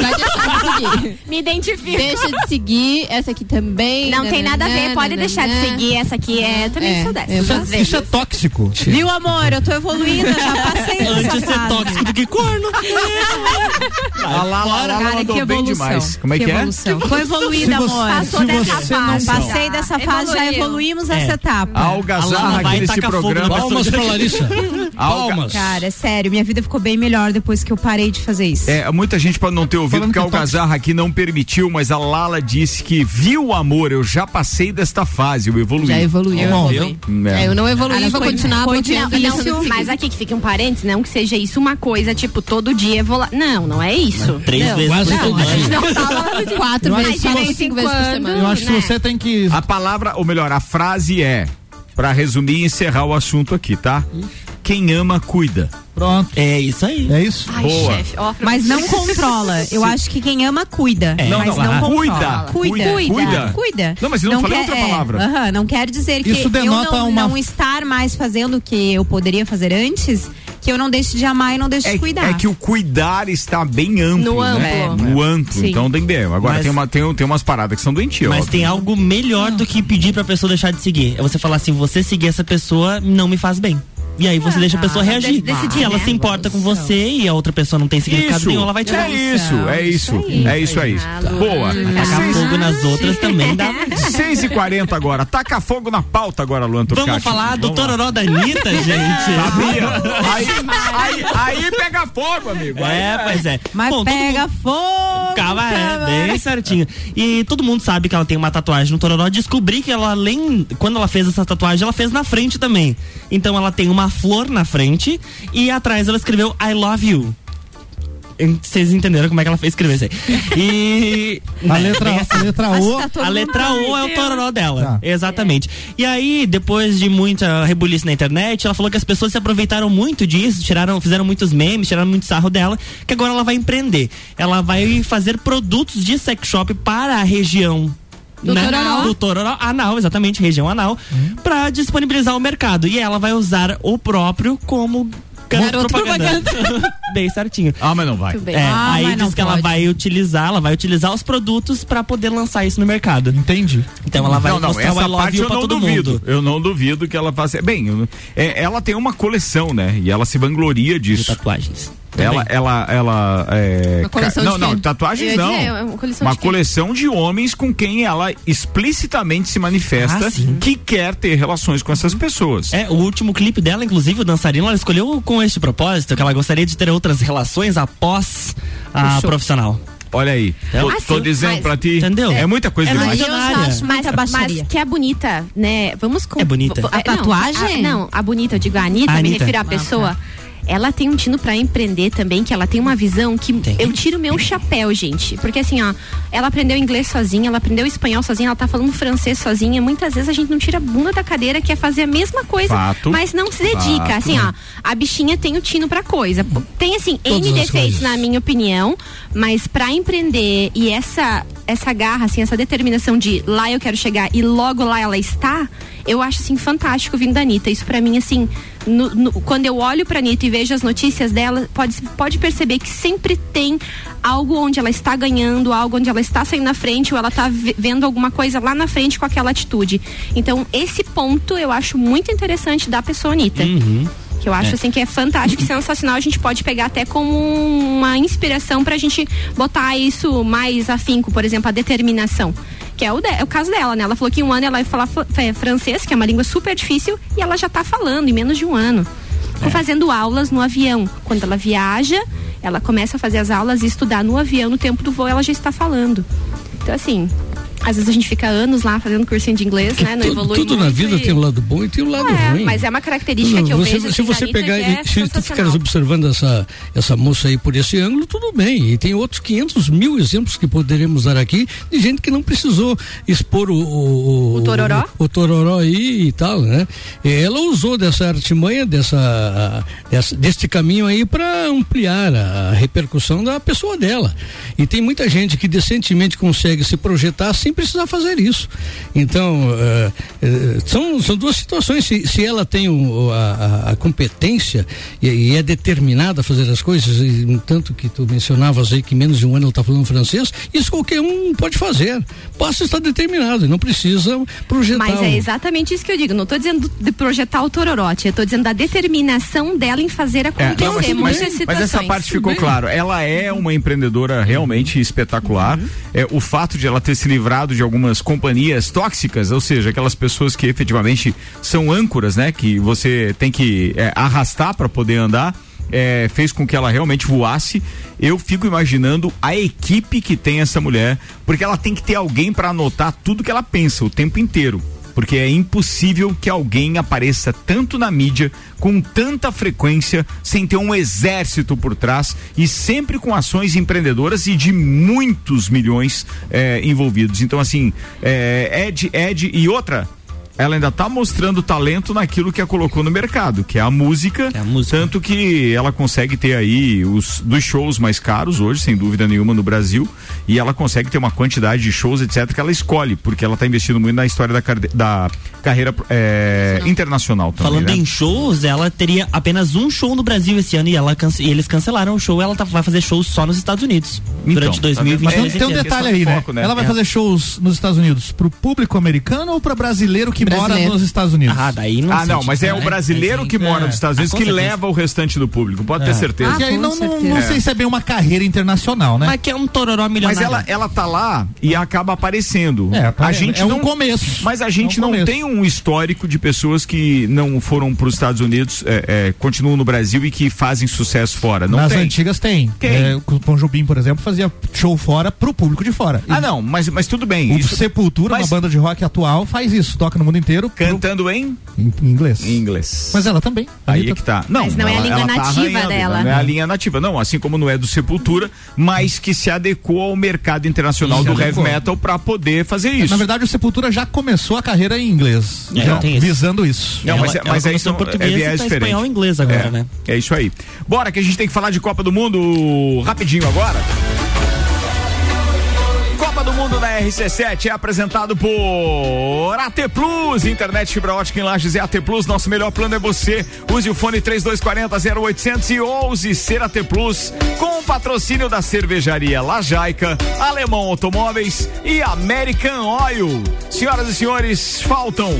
vai deixar de seguir. *laughs* Me identifico. Deixa de seguir, essa aqui também. Não tem nada a ver, nananã, pode deixar de nananã. seguir. Essa aqui é. Eu também É, sou dessa. é, Isso é, isso é tóxico. Viu, amor? Eu tô evoluindo, eu já passei *laughs* Antes dessa de ser fase. tóxico do que corno. A Lala, Lala Cara, mandou que evolução. demais. Como é que, é? evolução. Tô evoluída, amor. Passou dessa fase. Passei dessa fase, já evoluímos É. essa etapa. A algazarra aqui nesse programa. Palmas pra Larissa. Palmas. Cara, é sério, minha vida ficou bem melhor depois que eu parei de fazer isso. É, muita gente pode não ter ouvido Falando porque a que Algazarra aqui não permitiu, mas a Lala disse que viu o amor, eu já passei desta fase, eu evoluí. Já evoluiu. Bom, Viu? É. É, eu não evoluí, Mas vou continuar bloqueando isso. mas aqui que fica um parênteses, não que seja isso uma coisa, tipo, todo dia eu vou lá. Não, não é isso. Três não. vezes Quase Não, a gente dia. não fala *laughs* de Quatro Eu vezes, cinco, vezes por semana. Eu acho que né? você tem que. A palavra, ou melhor, a frase é, pra resumir e encerrar o assunto aqui, tá? Quem ama, cuida. Pronto. É isso aí. É isso? Ai, Boa. chefe, ó, Mas não controla. *laughs* Eu acho que quem ama, cuida. É. Não, mas não, não, ah, controla. cuida, Cuida. cuida, cuida. Cuida. Não, mas eu não falei outra é, palavra. aham, não quer dizer que Isso eu denota não, uma- não estar mais fazendo o que eu poderia fazer antes, que eu não deixe de amar e não deixe de É, cuidar. é que o cuidar está bem amplo, No né? amplo. No amplo, Sim. então tem bem. Agora Mas- tem, uma, tem, tem umas paradas que são doentias, Mas óbvio. tem algo melhor do que pedir pra pessoa deixar de seguir. É você falar assim, você seguir essa pessoa não me faz bem. E aí você deixa a pessoa reagir. decidir, Se ela né? se importa com você e a outra pessoa não tem significado Isso, nenhum, ela vai te é isso, é isso, é isso aí. Boa. Tacar fogo nas outras também dá. 6 e 40 agora. Taca fogo na pauta agora, Luan Turcati. Vamos falar do. Tororó da Anitta, *laughs* gente. Sabia? Aí, aí, aí pega fogo, amigo. Aí É, pois é. Mas Bom, pega fogo! Calma, é, bem certinho. E todo mundo sabe que ela tem uma tatuagem no Tororó. Descobri que ela, além. Quando ela fez essa tatuagem, ela fez na frente também. Então ela tem uma flor na frente e atrás ela escreveu I love you. Vocês entenderam como é que ela fez escrever isso aí. E. *laughs* A né, letra, a letra O. tá a letra O é o tororó dela. Tá. Exatamente. E aí, depois de muita rebuliço na internet, ela falou que as pessoas se aproveitaram muito disso, tiraram, fizeram muitos memes, tiraram muito sarro dela, que agora ela vai empreender. Ela vai fazer produtos de sex shop para a região. Do Tororó. Do Tororó, anal, exatamente, região anal, pra disponibilizar o mercado. E ela vai usar o próprio como garoto Garoto propaganda. *laughs* Bem certinho. Ah, mas não vai. É, Ah, aí diz que ela pode. vai utilizar, ela vai utilizar os produtos pra poder lançar isso no mercado. Entendi. Então ela vai não, não, mostrar o essa love parte eu pra não todo duvido. mundo. Eu não duvido que ela faça. Bem, eu- é, ela tem uma coleção, né? E ela se vangloria De disso. tatuagens. Ela, ela, ela. É, Uma coleção ca- de não, não, tatuagens não. dizer, é uma coleção uma de coleção de homens com quem ela explicitamente se manifesta Ah, que quer ter relações com essas pessoas. É, o último clipe dela, inclusive, o dançarino, ela escolheu com este propósito, que ela gostaria de ter outras relações após a profissional. Olha aí. Tô, Ah, tô sim, dizendo mas- pra ti. Entendeu? É muita coisa É demais. mais- Eu acho Mas, mas que é bonita, né? Vamos com. É bonita. v- A não, tatuagem? a- não, a bonita, eu digo a Anitta, A me Anitta. refiro à pessoa. Ela tem um tino pra empreender também, que ela tem uma visão que Tem. eu tiro meu chapéu, gente. Porque assim, ó, ela aprendeu inglês sozinha, ela aprendeu espanhol sozinha, ela tá falando francês sozinha. Muitas vezes a gente não tira a bunda da cadeira, quer fazer a mesma coisa, Fato. mas não se dedica. Fato. Assim, ó, a bichinha tem o tino pra coisa. Tem assim, Todas N defeitos na minha opinião, mas pra empreender e essa essa garra, assim, essa determinação de lá eu quero chegar e logo lá ela está, eu acho assim fantástico vindo da Anitta. Isso pra mim assim, no- no- quando eu olho pra Anitta e vejo as notícias dela, pode pode perceber que sempre tem algo onde ela está ganhando, algo onde ela está saindo na frente ou ela está ve- vendo alguma coisa lá na frente com aquela atitude. Então, esse ponto eu acho muito interessante da pessoa Anitta. Que eu acho É. assim que é fantástico, sensacional. A gente pode pegar até como uma inspiração pra gente botar isso mais afinco, por exemplo, a determinação. Que é o, de- é o caso dela, né? Ela falou que em um ano ela vai falar é, francês, que é uma língua super difícil, e ela já tá falando em menos de um ano. Ficou fazendo aulas no avião. Quando ela viaja, ela começa a fazer as aulas e estudar no avião, no tempo do voo, ela já está falando. Então, assim, às vezes a gente fica anos lá fazendo cursinho de inglês, né? Não tudo, evolui tudo na muito vida e- tem um lado bom e tem um lado É, ruim. mas é uma característica que eu você, vejo Se assim, você na pegar que é se tu ficares observando essa, essa moça aí por esse ângulo, tudo bem. E tem outros 500 mil exemplos que poderemos dar aqui de gente que não precisou expor o. O, O tororó? O, o tororó aí e tal, né? Ela usou dessa artimanha, dessa, dessa, deste caminho aí para ampliar a, a repercussão da pessoa dela. E tem muita gente que decentemente consegue se projetar sem precisar fazer isso. Então, eh, eh, são, são duas situações. Se, se ela tem o- a, a- competência e, e é determinada a fazer as coisas, e, tanto que tu mencionavas aí que menos de um ano ela está falando francês, isso qualquer um pode fazer. Basta estar determinado e não precisa projetar. Mas é exatamente isso que eu digo. Não estou dizendo de projetar o Tororote, eu estou dizendo da determinação dela em fazer É, acontecer não, mas, mas- mas essa parte ficou claro. Ela é uma empreendedora realmente espetacular. É, o fato de ela ter se livrado de algumas companhias tóxicas, ou seja, aquelas pessoas que efetivamente são âncoras, né? Que você tem que é, arrastar para poder andar. é, fez com que ela realmente voasse. Eu fico imaginando a equipe que tem essa mulher, porque ela tem que ter alguém para anotar tudo que ela pensa o tempo inteiro porque é impossível que alguém apareça tanto na mídia com tanta frequência sem ter um exército por trás e sempre com ações empreendedoras e de muitos milhões eh, envolvidos. Então assim, é, Ed, Ed e outra. Ela ainda tá mostrando talento naquilo que a colocou no mercado, que é a música. Tanto que ela consegue ter aí os dos shows mais caros hoje, sem dúvida nenhuma, no Brasil. E ela consegue ter uma quantidade de shows, etc., que ela escolhe, porque ela tá investindo muito na história da, da carreira é, internacional também. Falando né? em shows, ela teria apenas um show no Brasil esse ano e, ela cance- e eles cancelaram o show. Ela tá- vai fazer shows só nos Estados Unidos durante Mas 2023. tem, tem um detalhe aí, né? Ela vai É. fazer shows nos Estados Unidos pro público americano ou para brasileiro que mora nos Estados Unidos? Ah, daí ah, não, mas é o brasileiro que mora nos Estados Unidos que leva o restante do público, pode ter certeza. E aí não, não, não É. sei se é bem uma carreira internacional, né? Mas que é um tororó Mas ela, ela tá lá e acaba aparecendo. É, a gente é um não começo. Mas a gente É não tem um histórico de pessoas que não foram para os Estados Unidos, é, é, continuam no Brasil e que fazem sucesso fora. Não Nas tem. antigas tem. Quem? É, o Tom Jobim, por exemplo, fazia show fora pro público de fora. Ah, não, mas, mas tudo bem. O isso- Sepultura, mas- uma banda de rock atual, faz isso, toca no mundo inteiro. Cantando em? Em, em inglês. Em inglês. Mas ela também. Aí Anitta- é que tá. Não, Mas não é a ela- língua ela tá nativa arranhando, dela. Não é a linha nativa, não. Assim como não é do Sepultura, mas que se adequou ao mercado internacional Se do heavy metal para poder fazer isso. Na verdade, o Sepultura já começou a carreira em inglês. É, já tem isso. visando isso. Não, mas, mas aí são, é viés diferente. é, né? É isso aí. Bora que a gente tem que falar de Copa do Mundo rapidinho agora. Copa do Mundo da RC7 é apresentado por AT Plus, internet fibra ótica em Lages é AT Plus, nosso melhor plano é você. Use o fone 3240 0800 e ouse ser AT Plus com o patrocínio da cervejaria Lajaica, Alemão Automóveis e American Oil. Senhoras e senhores, faltam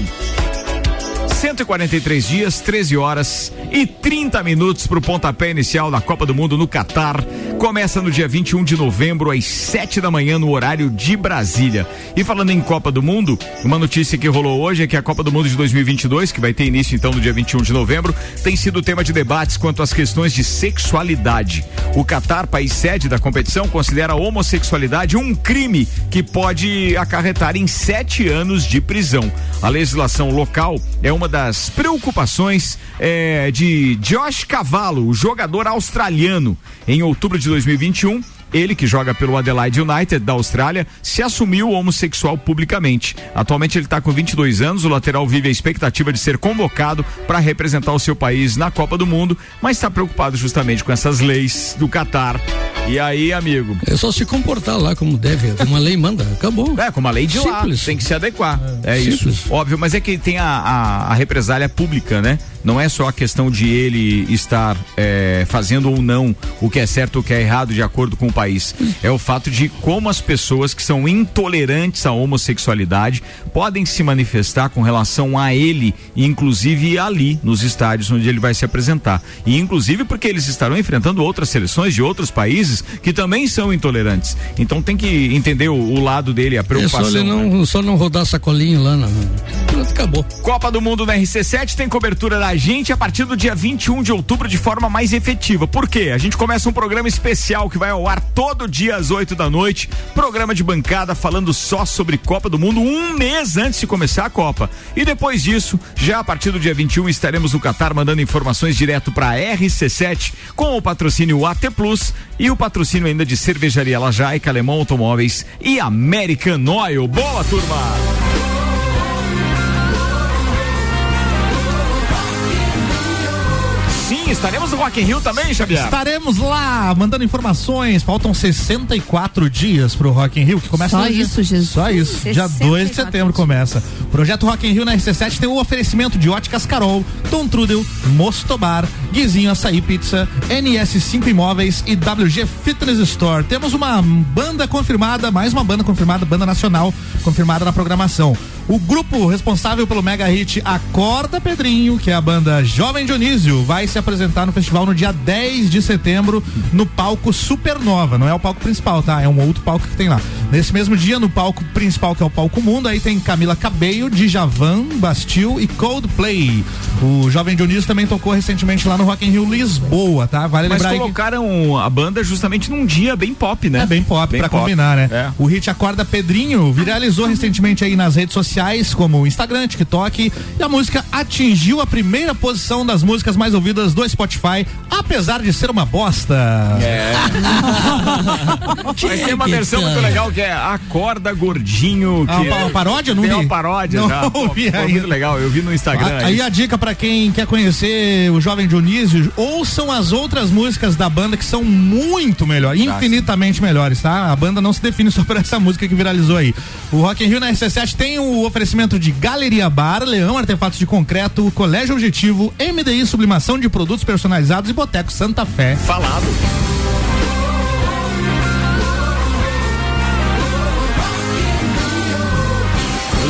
143 dias, 13 horas e 30 minutos para o pontapé inicial da Copa do Mundo no Catar. Começa no dia 21 de novembro, às 7 da manhã, no horário de Brasília. E falando em Copa do Mundo, uma notícia que rolou hoje é que a Copa do Mundo de 2022, que vai ter início então no dia 21 de novembro, tem sido tema de debates quanto às questões de sexualidade. O Catar, país sede da competição, considera a homossexualidade um crime que pode acarretar em sete anos de prisão. A legislação local é uma das preocupações eh, de Josh Cavallo, o jogador australiano. Em outubro de 2021, ele, que joga pelo Adelaide United da Austrália, se assumiu homossexual publicamente. Atualmente ele está com 22 anos, o lateral vive a expectativa de ser convocado para representar o seu país na Copa do Mundo, mas está preocupado justamente com essas leis do Catar. E aí, amigo? É só se comportar lá como deve, como a lei manda. Acabou. É, como a lei de lá, Simples. tem que se adequar. É, Simples. isso. Óbvio, mas é que tem a, a, a represália pública, né? Não é só a questão de ele estar é, fazendo ou não o que é certo ou o que é errado de acordo com o país. É o fato de como as pessoas que são intolerantes à homossexualidade podem se manifestar com relação a ele, inclusive ali nos estádios onde ele vai se apresentar. E inclusive porque eles estarão enfrentando outras seleções de outros países que também são intolerantes. Então tem que entender o, o lado dele, a É só preocupação. ele não, só não rodar sacolinho lá na. pronto, acabou. Copa do Mundo na RC7 tem cobertura da gente a partir do dia 21 de outubro de forma mais efetiva. Por quê? A gente começa um programa especial que vai ao ar todo dia às 8 da noite. Programa de bancada falando só sobre Copa do Mundo um mês antes de começar a Copa. E depois disso, já a partir do dia 21, estaremos no Catar mandando informações direto para RC7 com o patrocínio AT Plus e o patrocínio ainda de Cervejaria Lajaica, Alemão Automóveis e American Oil. Boa, turma! Sim, estaremos no Rock in Rio também, Xavier. Estaremos lá mandando informações. Faltam 64 dias pro Rock in Rio, que começa Só dia- isso, Jesus. Só isso. Dia 2 de setembro começa. O projeto Rock in Rio na RC7 tem o oferecimento de Óticas Carol, Tom Trudel, Mostobar, Guizinho Açaí Pizza, NS5 Imóveis e WG Fitness Store. Temos uma banda confirmada, mais uma banda confirmada, banda nacional confirmada na programação. O grupo responsável pelo mega hit Acorda Pedrinho, que é a banda Jovem Dionísio, vai se apresentar no festival no dia 10 de setembro no palco Supernova. Não é o palco principal, tá? É um outro palco que tem lá. Nesse mesmo dia, no palco principal, que é o palco Mundo, aí tem Camila Cabello, Djavan, Bastil e Coldplay. O Jovem Dionísio também tocou recentemente lá no Rock in Rio Lisboa, tá? Vale Mas lembrar aí que... colocaram a banda justamente num dia bem pop, né? É bem pop, pra combinar, né? É. O hit Acorda Pedrinho viralizou recentemente aí nas redes sociais, como Instagram, TikTok, e a música atingiu a primeira posição das músicas mais ouvidas do Spotify, apesar de ser uma bosta. É. *laughs* Mas tem uma versão muito legal que é Acorda Gordinho. Ah, Que uma é- paródia? Não tem vi. uma paródia Não já. *laughs* Pô, ainda. muito legal, eu vi no Instagram. A- Aí a dica pra quem quer conhecer o Jovem Dionísio, ouçam as outras músicas da banda que são muito melhores, infinitamente melhores, tá? A banda não se define só por essa música que viralizou aí. O Rock in Rio na RC7 tem o oferecimento de Galeria Bar, Leão Artefatos de Concreto, Colégio Objetivo, MDI Sublimação de Produtos Personalizados e Boteco Santa Fé. Falado.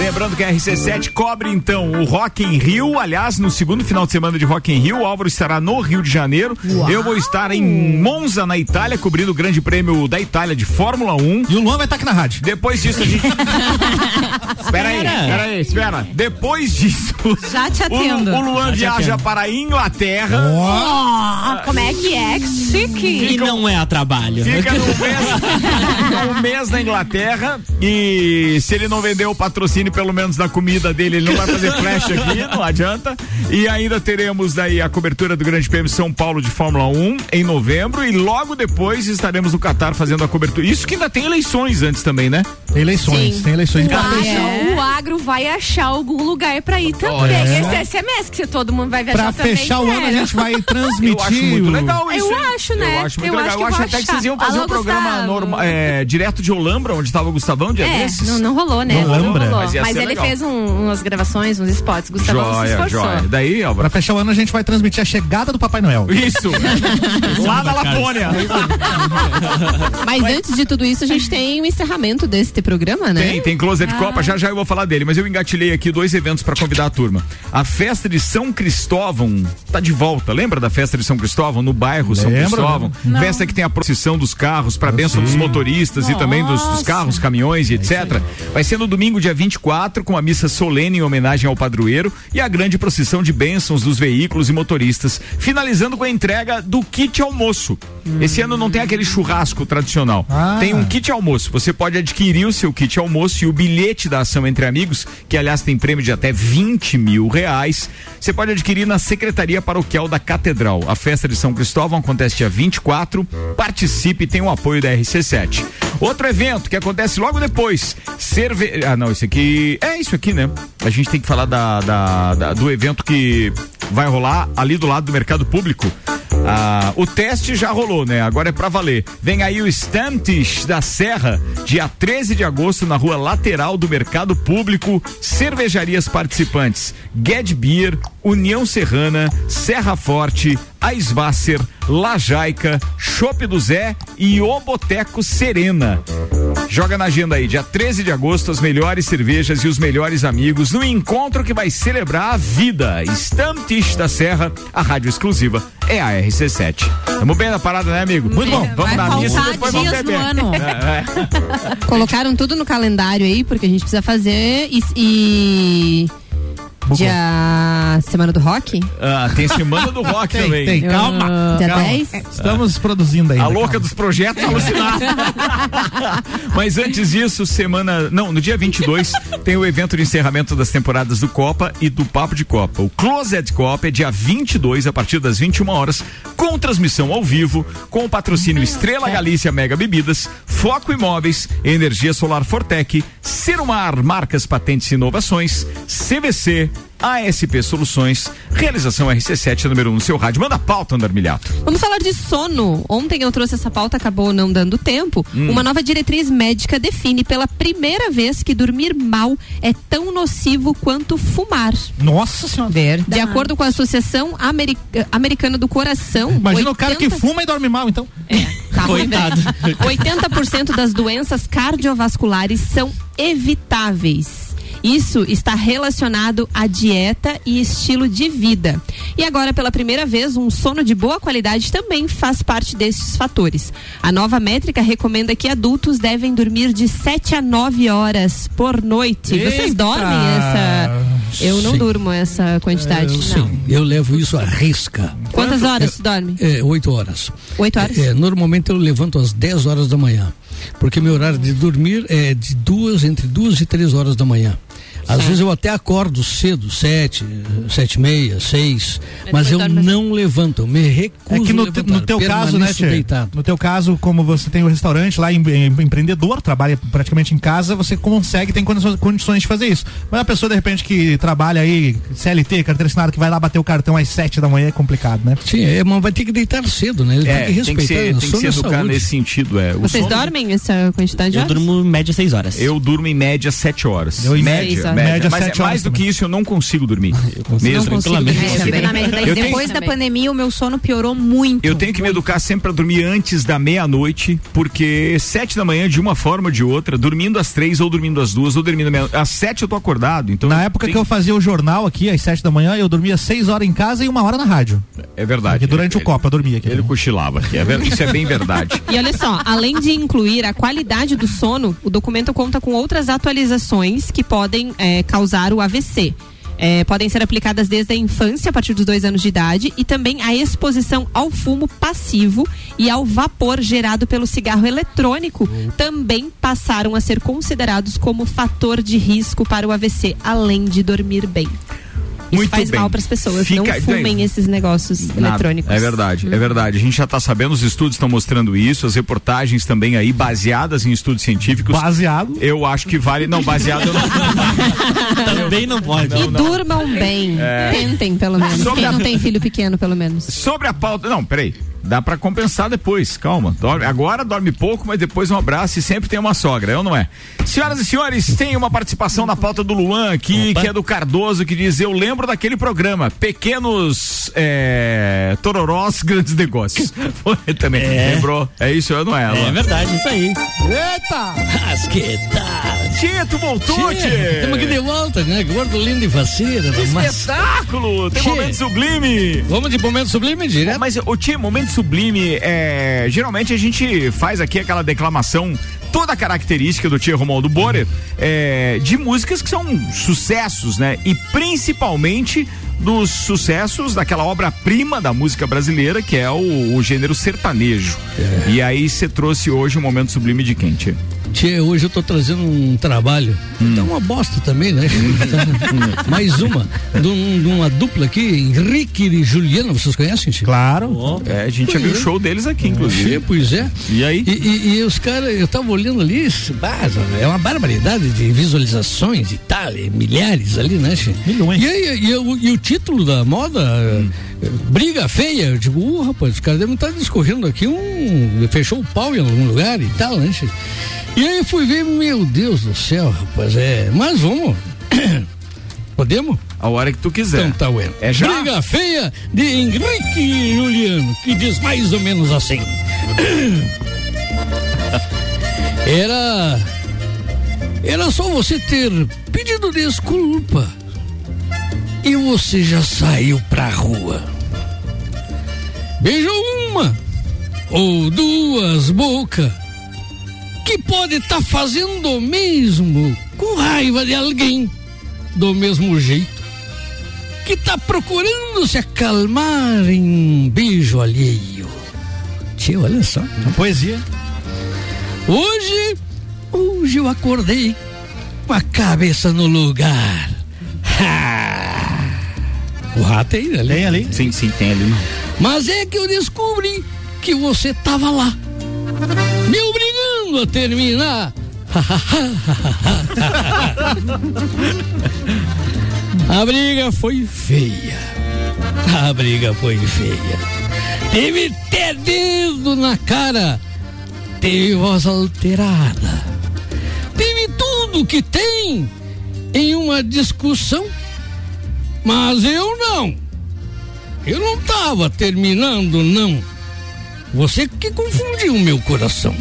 Lembrando que a RC7 cobre então o Rock in Rio. Aliás, no segundo final de semana de Rock in Rio, o Álvaro estará no Rio de Janeiro. Eu vou estar em Monza, na Itália, cobrindo o Grande Prêmio da Itália de Fórmula 1. E o Luan vai estar aqui na rádio. Depois disso, a gente. *laughs* espera aí, espera aí, espera. Depois disso. Já te o, atendo. o Luan Já te viaja para a Inglaterra. Oh, como é que é? Que chique. E não é a trabalho. Fica no *laughs* mês, um mês na Inglaterra e se ele não vender o patrocínio pelo menos da comida dele, ele não vai fazer flash aqui, *laughs* não adianta. E ainda teremos daí a cobertura do Grande Prêmio São Paulo de Fórmula 1 em novembro e logo depois estaremos no Catar fazendo a cobertura. Isso que ainda tem eleições antes também, né? Tem eleições, Sim. tem eleições. O, Pra agro, fechar- o agro vai achar algum lugar pra ir também. Olha. Esse é SMS que todo mundo vai viajar Pra também. fechar o ano, a gente vai transmitir. *laughs* Eu acho muito legal isso. Eu hein? acho, né? Eu acho muito Eu legal. acho que eu acho até que achar. vocês iam fazer Alô, um programa Gustavo. norma- é, direto de Olambra, onde estava o Gustavão, dia É, desses. não, não rolou, né? Não rolou. Mas ia Mas, ele legal. fez um- umas gravações, uns spots. Gustavo se Joia, esforçou. joia. Daí, Álvaro. Pra fechar o ano, a gente vai transmitir a chegada do Papai Noel. Isso. *laughs* Lá na Lapônia. Mas antes de tudo isso, a gente tem o encerramento deste programa, né? Tem, tem Closet Ah. Copa, já já eu vou falar dele, mas eu engatilhei aqui dois eventos pra convidar a turma. A festa de São Cristóvão tá de volta, lembra da festa de São Cristóvão no bairro São Lembro, Cristóvão? lembro. Festa que tem a procissão dos carros pra bênção dos motoristas e também dos, dos carros, caminhões e etc. Vai ser no domingo, dia 24, com a missa solene em homenagem ao padroeiro e a grande procissão de bênçãos dos veículos e motoristas, finalizando com a entrega do kit almoço. Esse ano não tem aquele churrasco tradicional. Ah. Tem um kit almoço. Você pode adquirir o seu kit almoço e o bilhete da ação entre amigos, que aliás tem prêmio de até 20 mil reais. Você pode adquirir na Secretaria Paroquial da Catedral. A festa de São Cristóvão acontece dia 24. Participe e tem o apoio da RC7. Outro evento que acontece logo depois. Cerve... Ah, não, esse aqui. É isso aqui, né? A gente tem que falar da, da- da- do evento que vai rolar ali do lado do mercado público. Ah, o teste já rolou, né? Agora é pra valer. Vem aí o Estantes da Serra, dia 13 de agosto, na rua lateral do Mercado Público. Cervejarias participantes: Ged Beer, União Serrana, Serra Forte, Aisvasser, Lajaica, Chopp do Zé e O Boteco Serena. Joga na agenda aí, dia 13 de agosto, as melhores cervejas e os melhores amigos no encontro que vai celebrar a vida. Estantes da Serra, a rádio exclusiva é a RC7. Tamo bem na parada, né, amigo? Muito bom. Vamos Vai na missa, depois vamos beber. ano. *laughs* É, é. Colocaram tudo no calendário aí, porque a gente precisa fazer e. e- Dia Semana do Rock? Ah, tem Semana do Rock *laughs* Tem, também. tem, calma. Dia calma. 10? Estamos produzindo aí. A louca dos projetos alucinada. *laughs* Mas antes disso, semana. Não, no dia 22 tem o evento de encerramento das temporadas do Copa e do Papo de Copa. O Closet Copa é dia 22, a partir das 21 horas, com transmissão ao vivo, com o patrocínio Estrela Galícia Mega Bebidas, Foco Imóveis, Energia Solar Fortec, Serumar Marcas Patentes e Inovações, CVC. ASP Soluções, realização RC7 número 1 um no seu rádio. Manda a pauta, Andar Milhato. Vamos falar de sono. Ontem eu trouxe essa pauta, acabou não dando tempo. Hum. Uma nova diretriz médica define pela primeira vez que dormir mal é tão nocivo quanto fumar. Nossa senhora. De acordo com a Associação Ameri- Americana do Coração. Imagina o cara que 80 fuma e dorme mal, então. Tá ruim, velho. 80% das doenças cardiovasculares são evitáveis. Isso está relacionado à dieta e estilo de vida. E agora, pela primeira vez, um sono de boa qualidade também faz parte desses fatores. A nova métrica recomenda que adultos devem dormir de 7 a 9 horas por noite. Vocês Eita! dormem essa? Eu não Sim. durmo essa quantidade. Eu, não. sim, eu levo isso à risca. Quantas horas você dorme? É, oito horas. Oito horas? É, normalmente eu levanto às 10 horas da manhã. Porque meu horário de dormir é de duas, entre duas e três horas da manhã. Às vezes eu até acordo cedo, sete, sete e meia, seis, mas eu não levanto, eu me recuso É que no, a te- levantar, no teu caso, né, Tchê? deitado. No teu caso, como você tem o restaurante lá, em, em- empreendedor, trabalha praticamente em casa, você consegue, tem condições, condições de fazer isso. Mas a pessoa, de repente, que trabalha aí, CLT, carteira assinada, que vai lá bater o cartão às sete da manhã, é complicado, né? Sim, é, mas vai ter que deitar cedo, né? Ele É, tem que respeitar. ser, tem que sono se é educar saúde. nesse sentido. É. O Vocês sono- dormem essa quantidade de Eu horas? durmo em média seis horas. Eu durmo em média sete horas. Eu em média, seis horas. Média. Média Mas é mais do que isso, eu não consigo dormir. Não Mesmo. consigo dormir É, também. na média, Eu tenho- depois da pandemia, o meu sono piorou muito. Eu tenho que me educar sempre pra dormir antes da meia-noite, porque sete da manhã, de uma forma ou de outra, dormindo às três, ou dormindo às duas, ou dormindo Às sete eu tô acordado, então. Na época tem- que eu fazia o jornal aqui, às sete da manhã, eu dormia seis horas em casa e uma hora na rádio. É verdade. Porque durante Ele- o Copa eu dormia aqui. Ele cochilava. É ver- Isso é bem verdade. *laughs* E olha só, além de incluir a qualidade do sono, o documento conta com outras atualizações que podem eh, causar o AVC. Eh, podem ser aplicadas desde a infância, a partir dos dois anos de idade, e também a exposição ao fumo passivo e ao vapor gerado pelo cigarro eletrônico também passaram a ser considerados como fator de risco para o AVC, além de dormir bem. Isso Muito faz bem. mal para as pessoas. Fica- Não fumem esses negócios Nada. eletrônicos. É verdade, é verdade. A gente já está sabendo, os estudos estão mostrando isso, as reportagens também aí, baseadas em estudos científicos. Baseado? Eu acho que vale. Não, baseado eu não. *laughs* Também não pode. E durmam bem. É. Tentem, pelo menos. Sobre Quem a- não tem filho pequeno, pelo menos. Sobre a pauta. Não, peraí. Dá pra compensar depois, calma. Dorme- agora dorme pouco, mas depois um abraço e sempre tem uma sogra, eu não é? Senhoras e senhores, tem uma participação na pauta do Luan aqui, que é do Cardoso, que diz: Eu lembro daquele programa, Pequenos é, Tororós, *laughs* Grandes Negócios. *laughs* Foi também. É. Lembrou? É isso, eu não é? É Luan? verdade, isso aí. Eita! Mas tu voltou, Tia! Estamos aqui de volta, né? Gordo, lindo e faceira. Que mas- espetáculo! Tem Tchê. momento sublime! Vamos de momento sublime direto? Mas, o Tia, momento sublime, é, geralmente a gente faz aqui aquela declamação toda a característica do Tia Romualdo Borer é, de músicas que são sucessos, né? E principalmente dos sucessos daquela obra-prima da música brasileira, que é o, o gênero sertanejo. E aí você trouxe hoje um momento sublime de quem, Tia? Tchê, hoje eu tô trazendo um trabalho. Hum. Tá uma bosta também, né? *laughs* Mais uma. De, um- de uma dupla aqui, Henrique e Juliana, vocês conhecem, Tchê? Claro. É, a gente já viu o show deles aqui, inclusive. Tchê, pois é. E aí? E, e- e os caras, eu tava olhando ali, é uma barbaridade de visualizações e tal, milhares ali, né, Tchê? Milhões. E, aí, e, o- e o título da moda, Hum. Briga Feia, eu digo, uh, rapaz, os caras devem estar discorrendo aqui um. Fechou o pau em algum lugar e tal, né? E aí fui ver, meu Deus do céu, rapaz, é. Mas vamos. *coughs* Podemos? A hora que tu quiser. Então tá, ué. É já? Briga Feia de Henrique Juliano, que diz mais ou menos assim. *coughs* Era. Era só você ter pedido desculpa. E você já saiu pra rua. Beijou uma ou duas bocas. Que pode estar fazendo o mesmo com raiva de alguém. Do mesmo jeito. que tá procurando se acalmar em um beijo alheio. Tio, olha só. Uma poesia. Hoje, hoje eu acordei com a cabeça no lugar. O rato tem ali. Tem ali? Sim, sim, tem ali. Mas é que eu descobri que você tava lá, me obrigando a terminar. *laughs* a briga foi feia. A briga foi feia. Teve até dedo na cara. Teve voz alterada. Teve tudo que tem em uma discussão. Mas eu não. Eu não tava terminando, não. Você que confundiu o meu coração.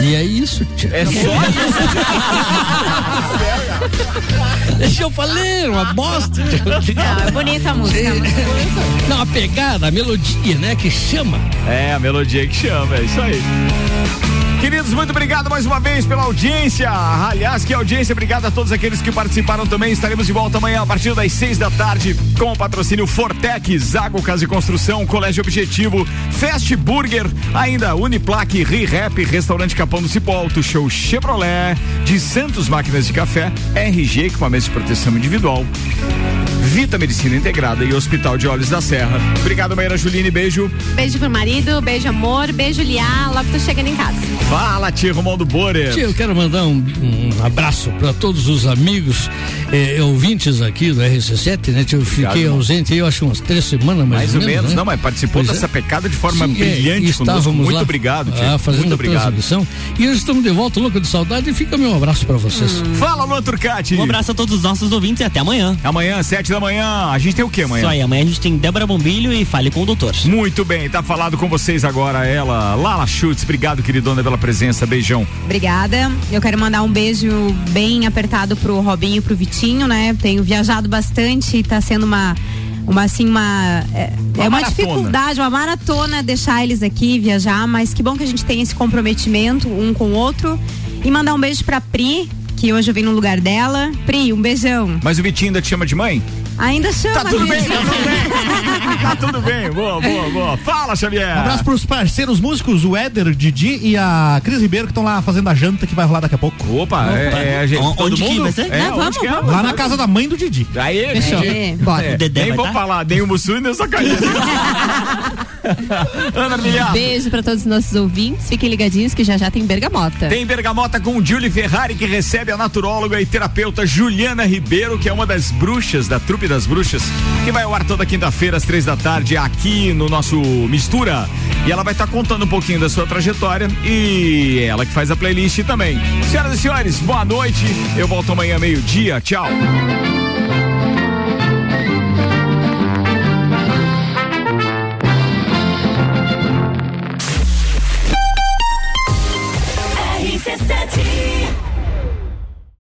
E é isso, tia. É só *laughs* Deixa eu falar, uma bosta. Não, é bonita a música. Não, a pegada, a melodia, né, que chama. É, a melodia que chama, é isso aí. Queridos, muito obrigado mais uma vez pela audiência. Aliás, que audiência, obrigado a todos aqueles que participaram também. Estaremos de volta amanhã a partir das seis da tarde com o patrocínio Fortec, Zago Casa e Construção, Colégio Objetivo, Fast Burger, ainda Uniplaque, ReHap, Restaurante Capão do Cipó, Auto Show Chevrolet, de Santos Máquinas de Café, RG Equipamentos de Proteção Individual. Vita Medicina Integrada e Hospital de Olhos da Serra. Obrigado, Maíra Juline, beijo. Beijo pro marido, beijo amor, beijo Liá, logo tô chegando em casa. Fala, tia Romualdo Borer. Tia, eu quero mandar um, um abraço para todos os amigos eh, ouvintes aqui do RC7, né? tia? Eu fiquei Obrigado, ausente aí, eu acho umas três semanas mais, Mais ou menos, né? não, mas participou Pois dessa é. pecada de forma Sim, é, brilhante conosco. estávamos Muito lá, obrigado, tia. ah, fazendo Muito a obrigado. transmissão. E hoje estamos de volta, louco de saudade, e fica meu abraço para vocês. Fala, Luan Turcati. Um abraço a todos os nossos ouvintes e até amanhã. Amanhã, sete da manhã, a gente tem o que amanhã? Isso aí, amanhã a gente tem Débora Bombilho e Fale com o Doutor. Muito bem, tá falado com vocês agora ela, Lala Schutz. Obrigado, queridona, pela presença. Beijão. Obrigada. Eu quero mandar um beijo bem apertado pro Robinho e pro Vitinho, né? Tenho viajado bastante e tá sendo uma. Uma assim, uma. É, Uma é uma maratona. dificuldade, uma maratona deixar eles aqui viajar, mas que bom que a gente tem esse comprometimento um com o outro. E mandar um beijo pra Pri, que hoje eu vim no lugar dela. Pri, um beijão. Mas o Vitinho ainda te chama de mãe? Ainda chama. Tá tudo bem, tá tudo bem. Tá tudo bem. Boa, boa, boa. Fala, Xavier. Um abraço pros parceiros músicos, o Éder, Didi e a Cris Ribeiro, que estão lá fazendo a janta que vai rolar daqui a pouco. Opa, é, é, a gente, Onde todo que mundo? vai ser? É, Ah, vamos, é? vamos. Lá na casa da mãe do Didi. Aí, Fechou. Didi. É, bora. É, Dedé nem vou tá? falar, nem o Mussum nem o Sacaria. Ana Milhar. Beijo pra todos os nossos ouvintes. Fiquem ligadinhos que já já tem bergamota. Tem Bergamota com o Julie Ferrari, que recebe a naturóloga e terapeuta Juliana Ribeiro, que é uma das bruxas, da trupe das bruxas, que vai ao ar toda quinta-feira, às três da tarde, aqui no nosso Mistura. E ela vai estar contando um pouquinho da sua trajetória e ela que faz a playlist também. Senhoras e senhores, boa noite. Eu volto amanhã, meio-dia. Tchau.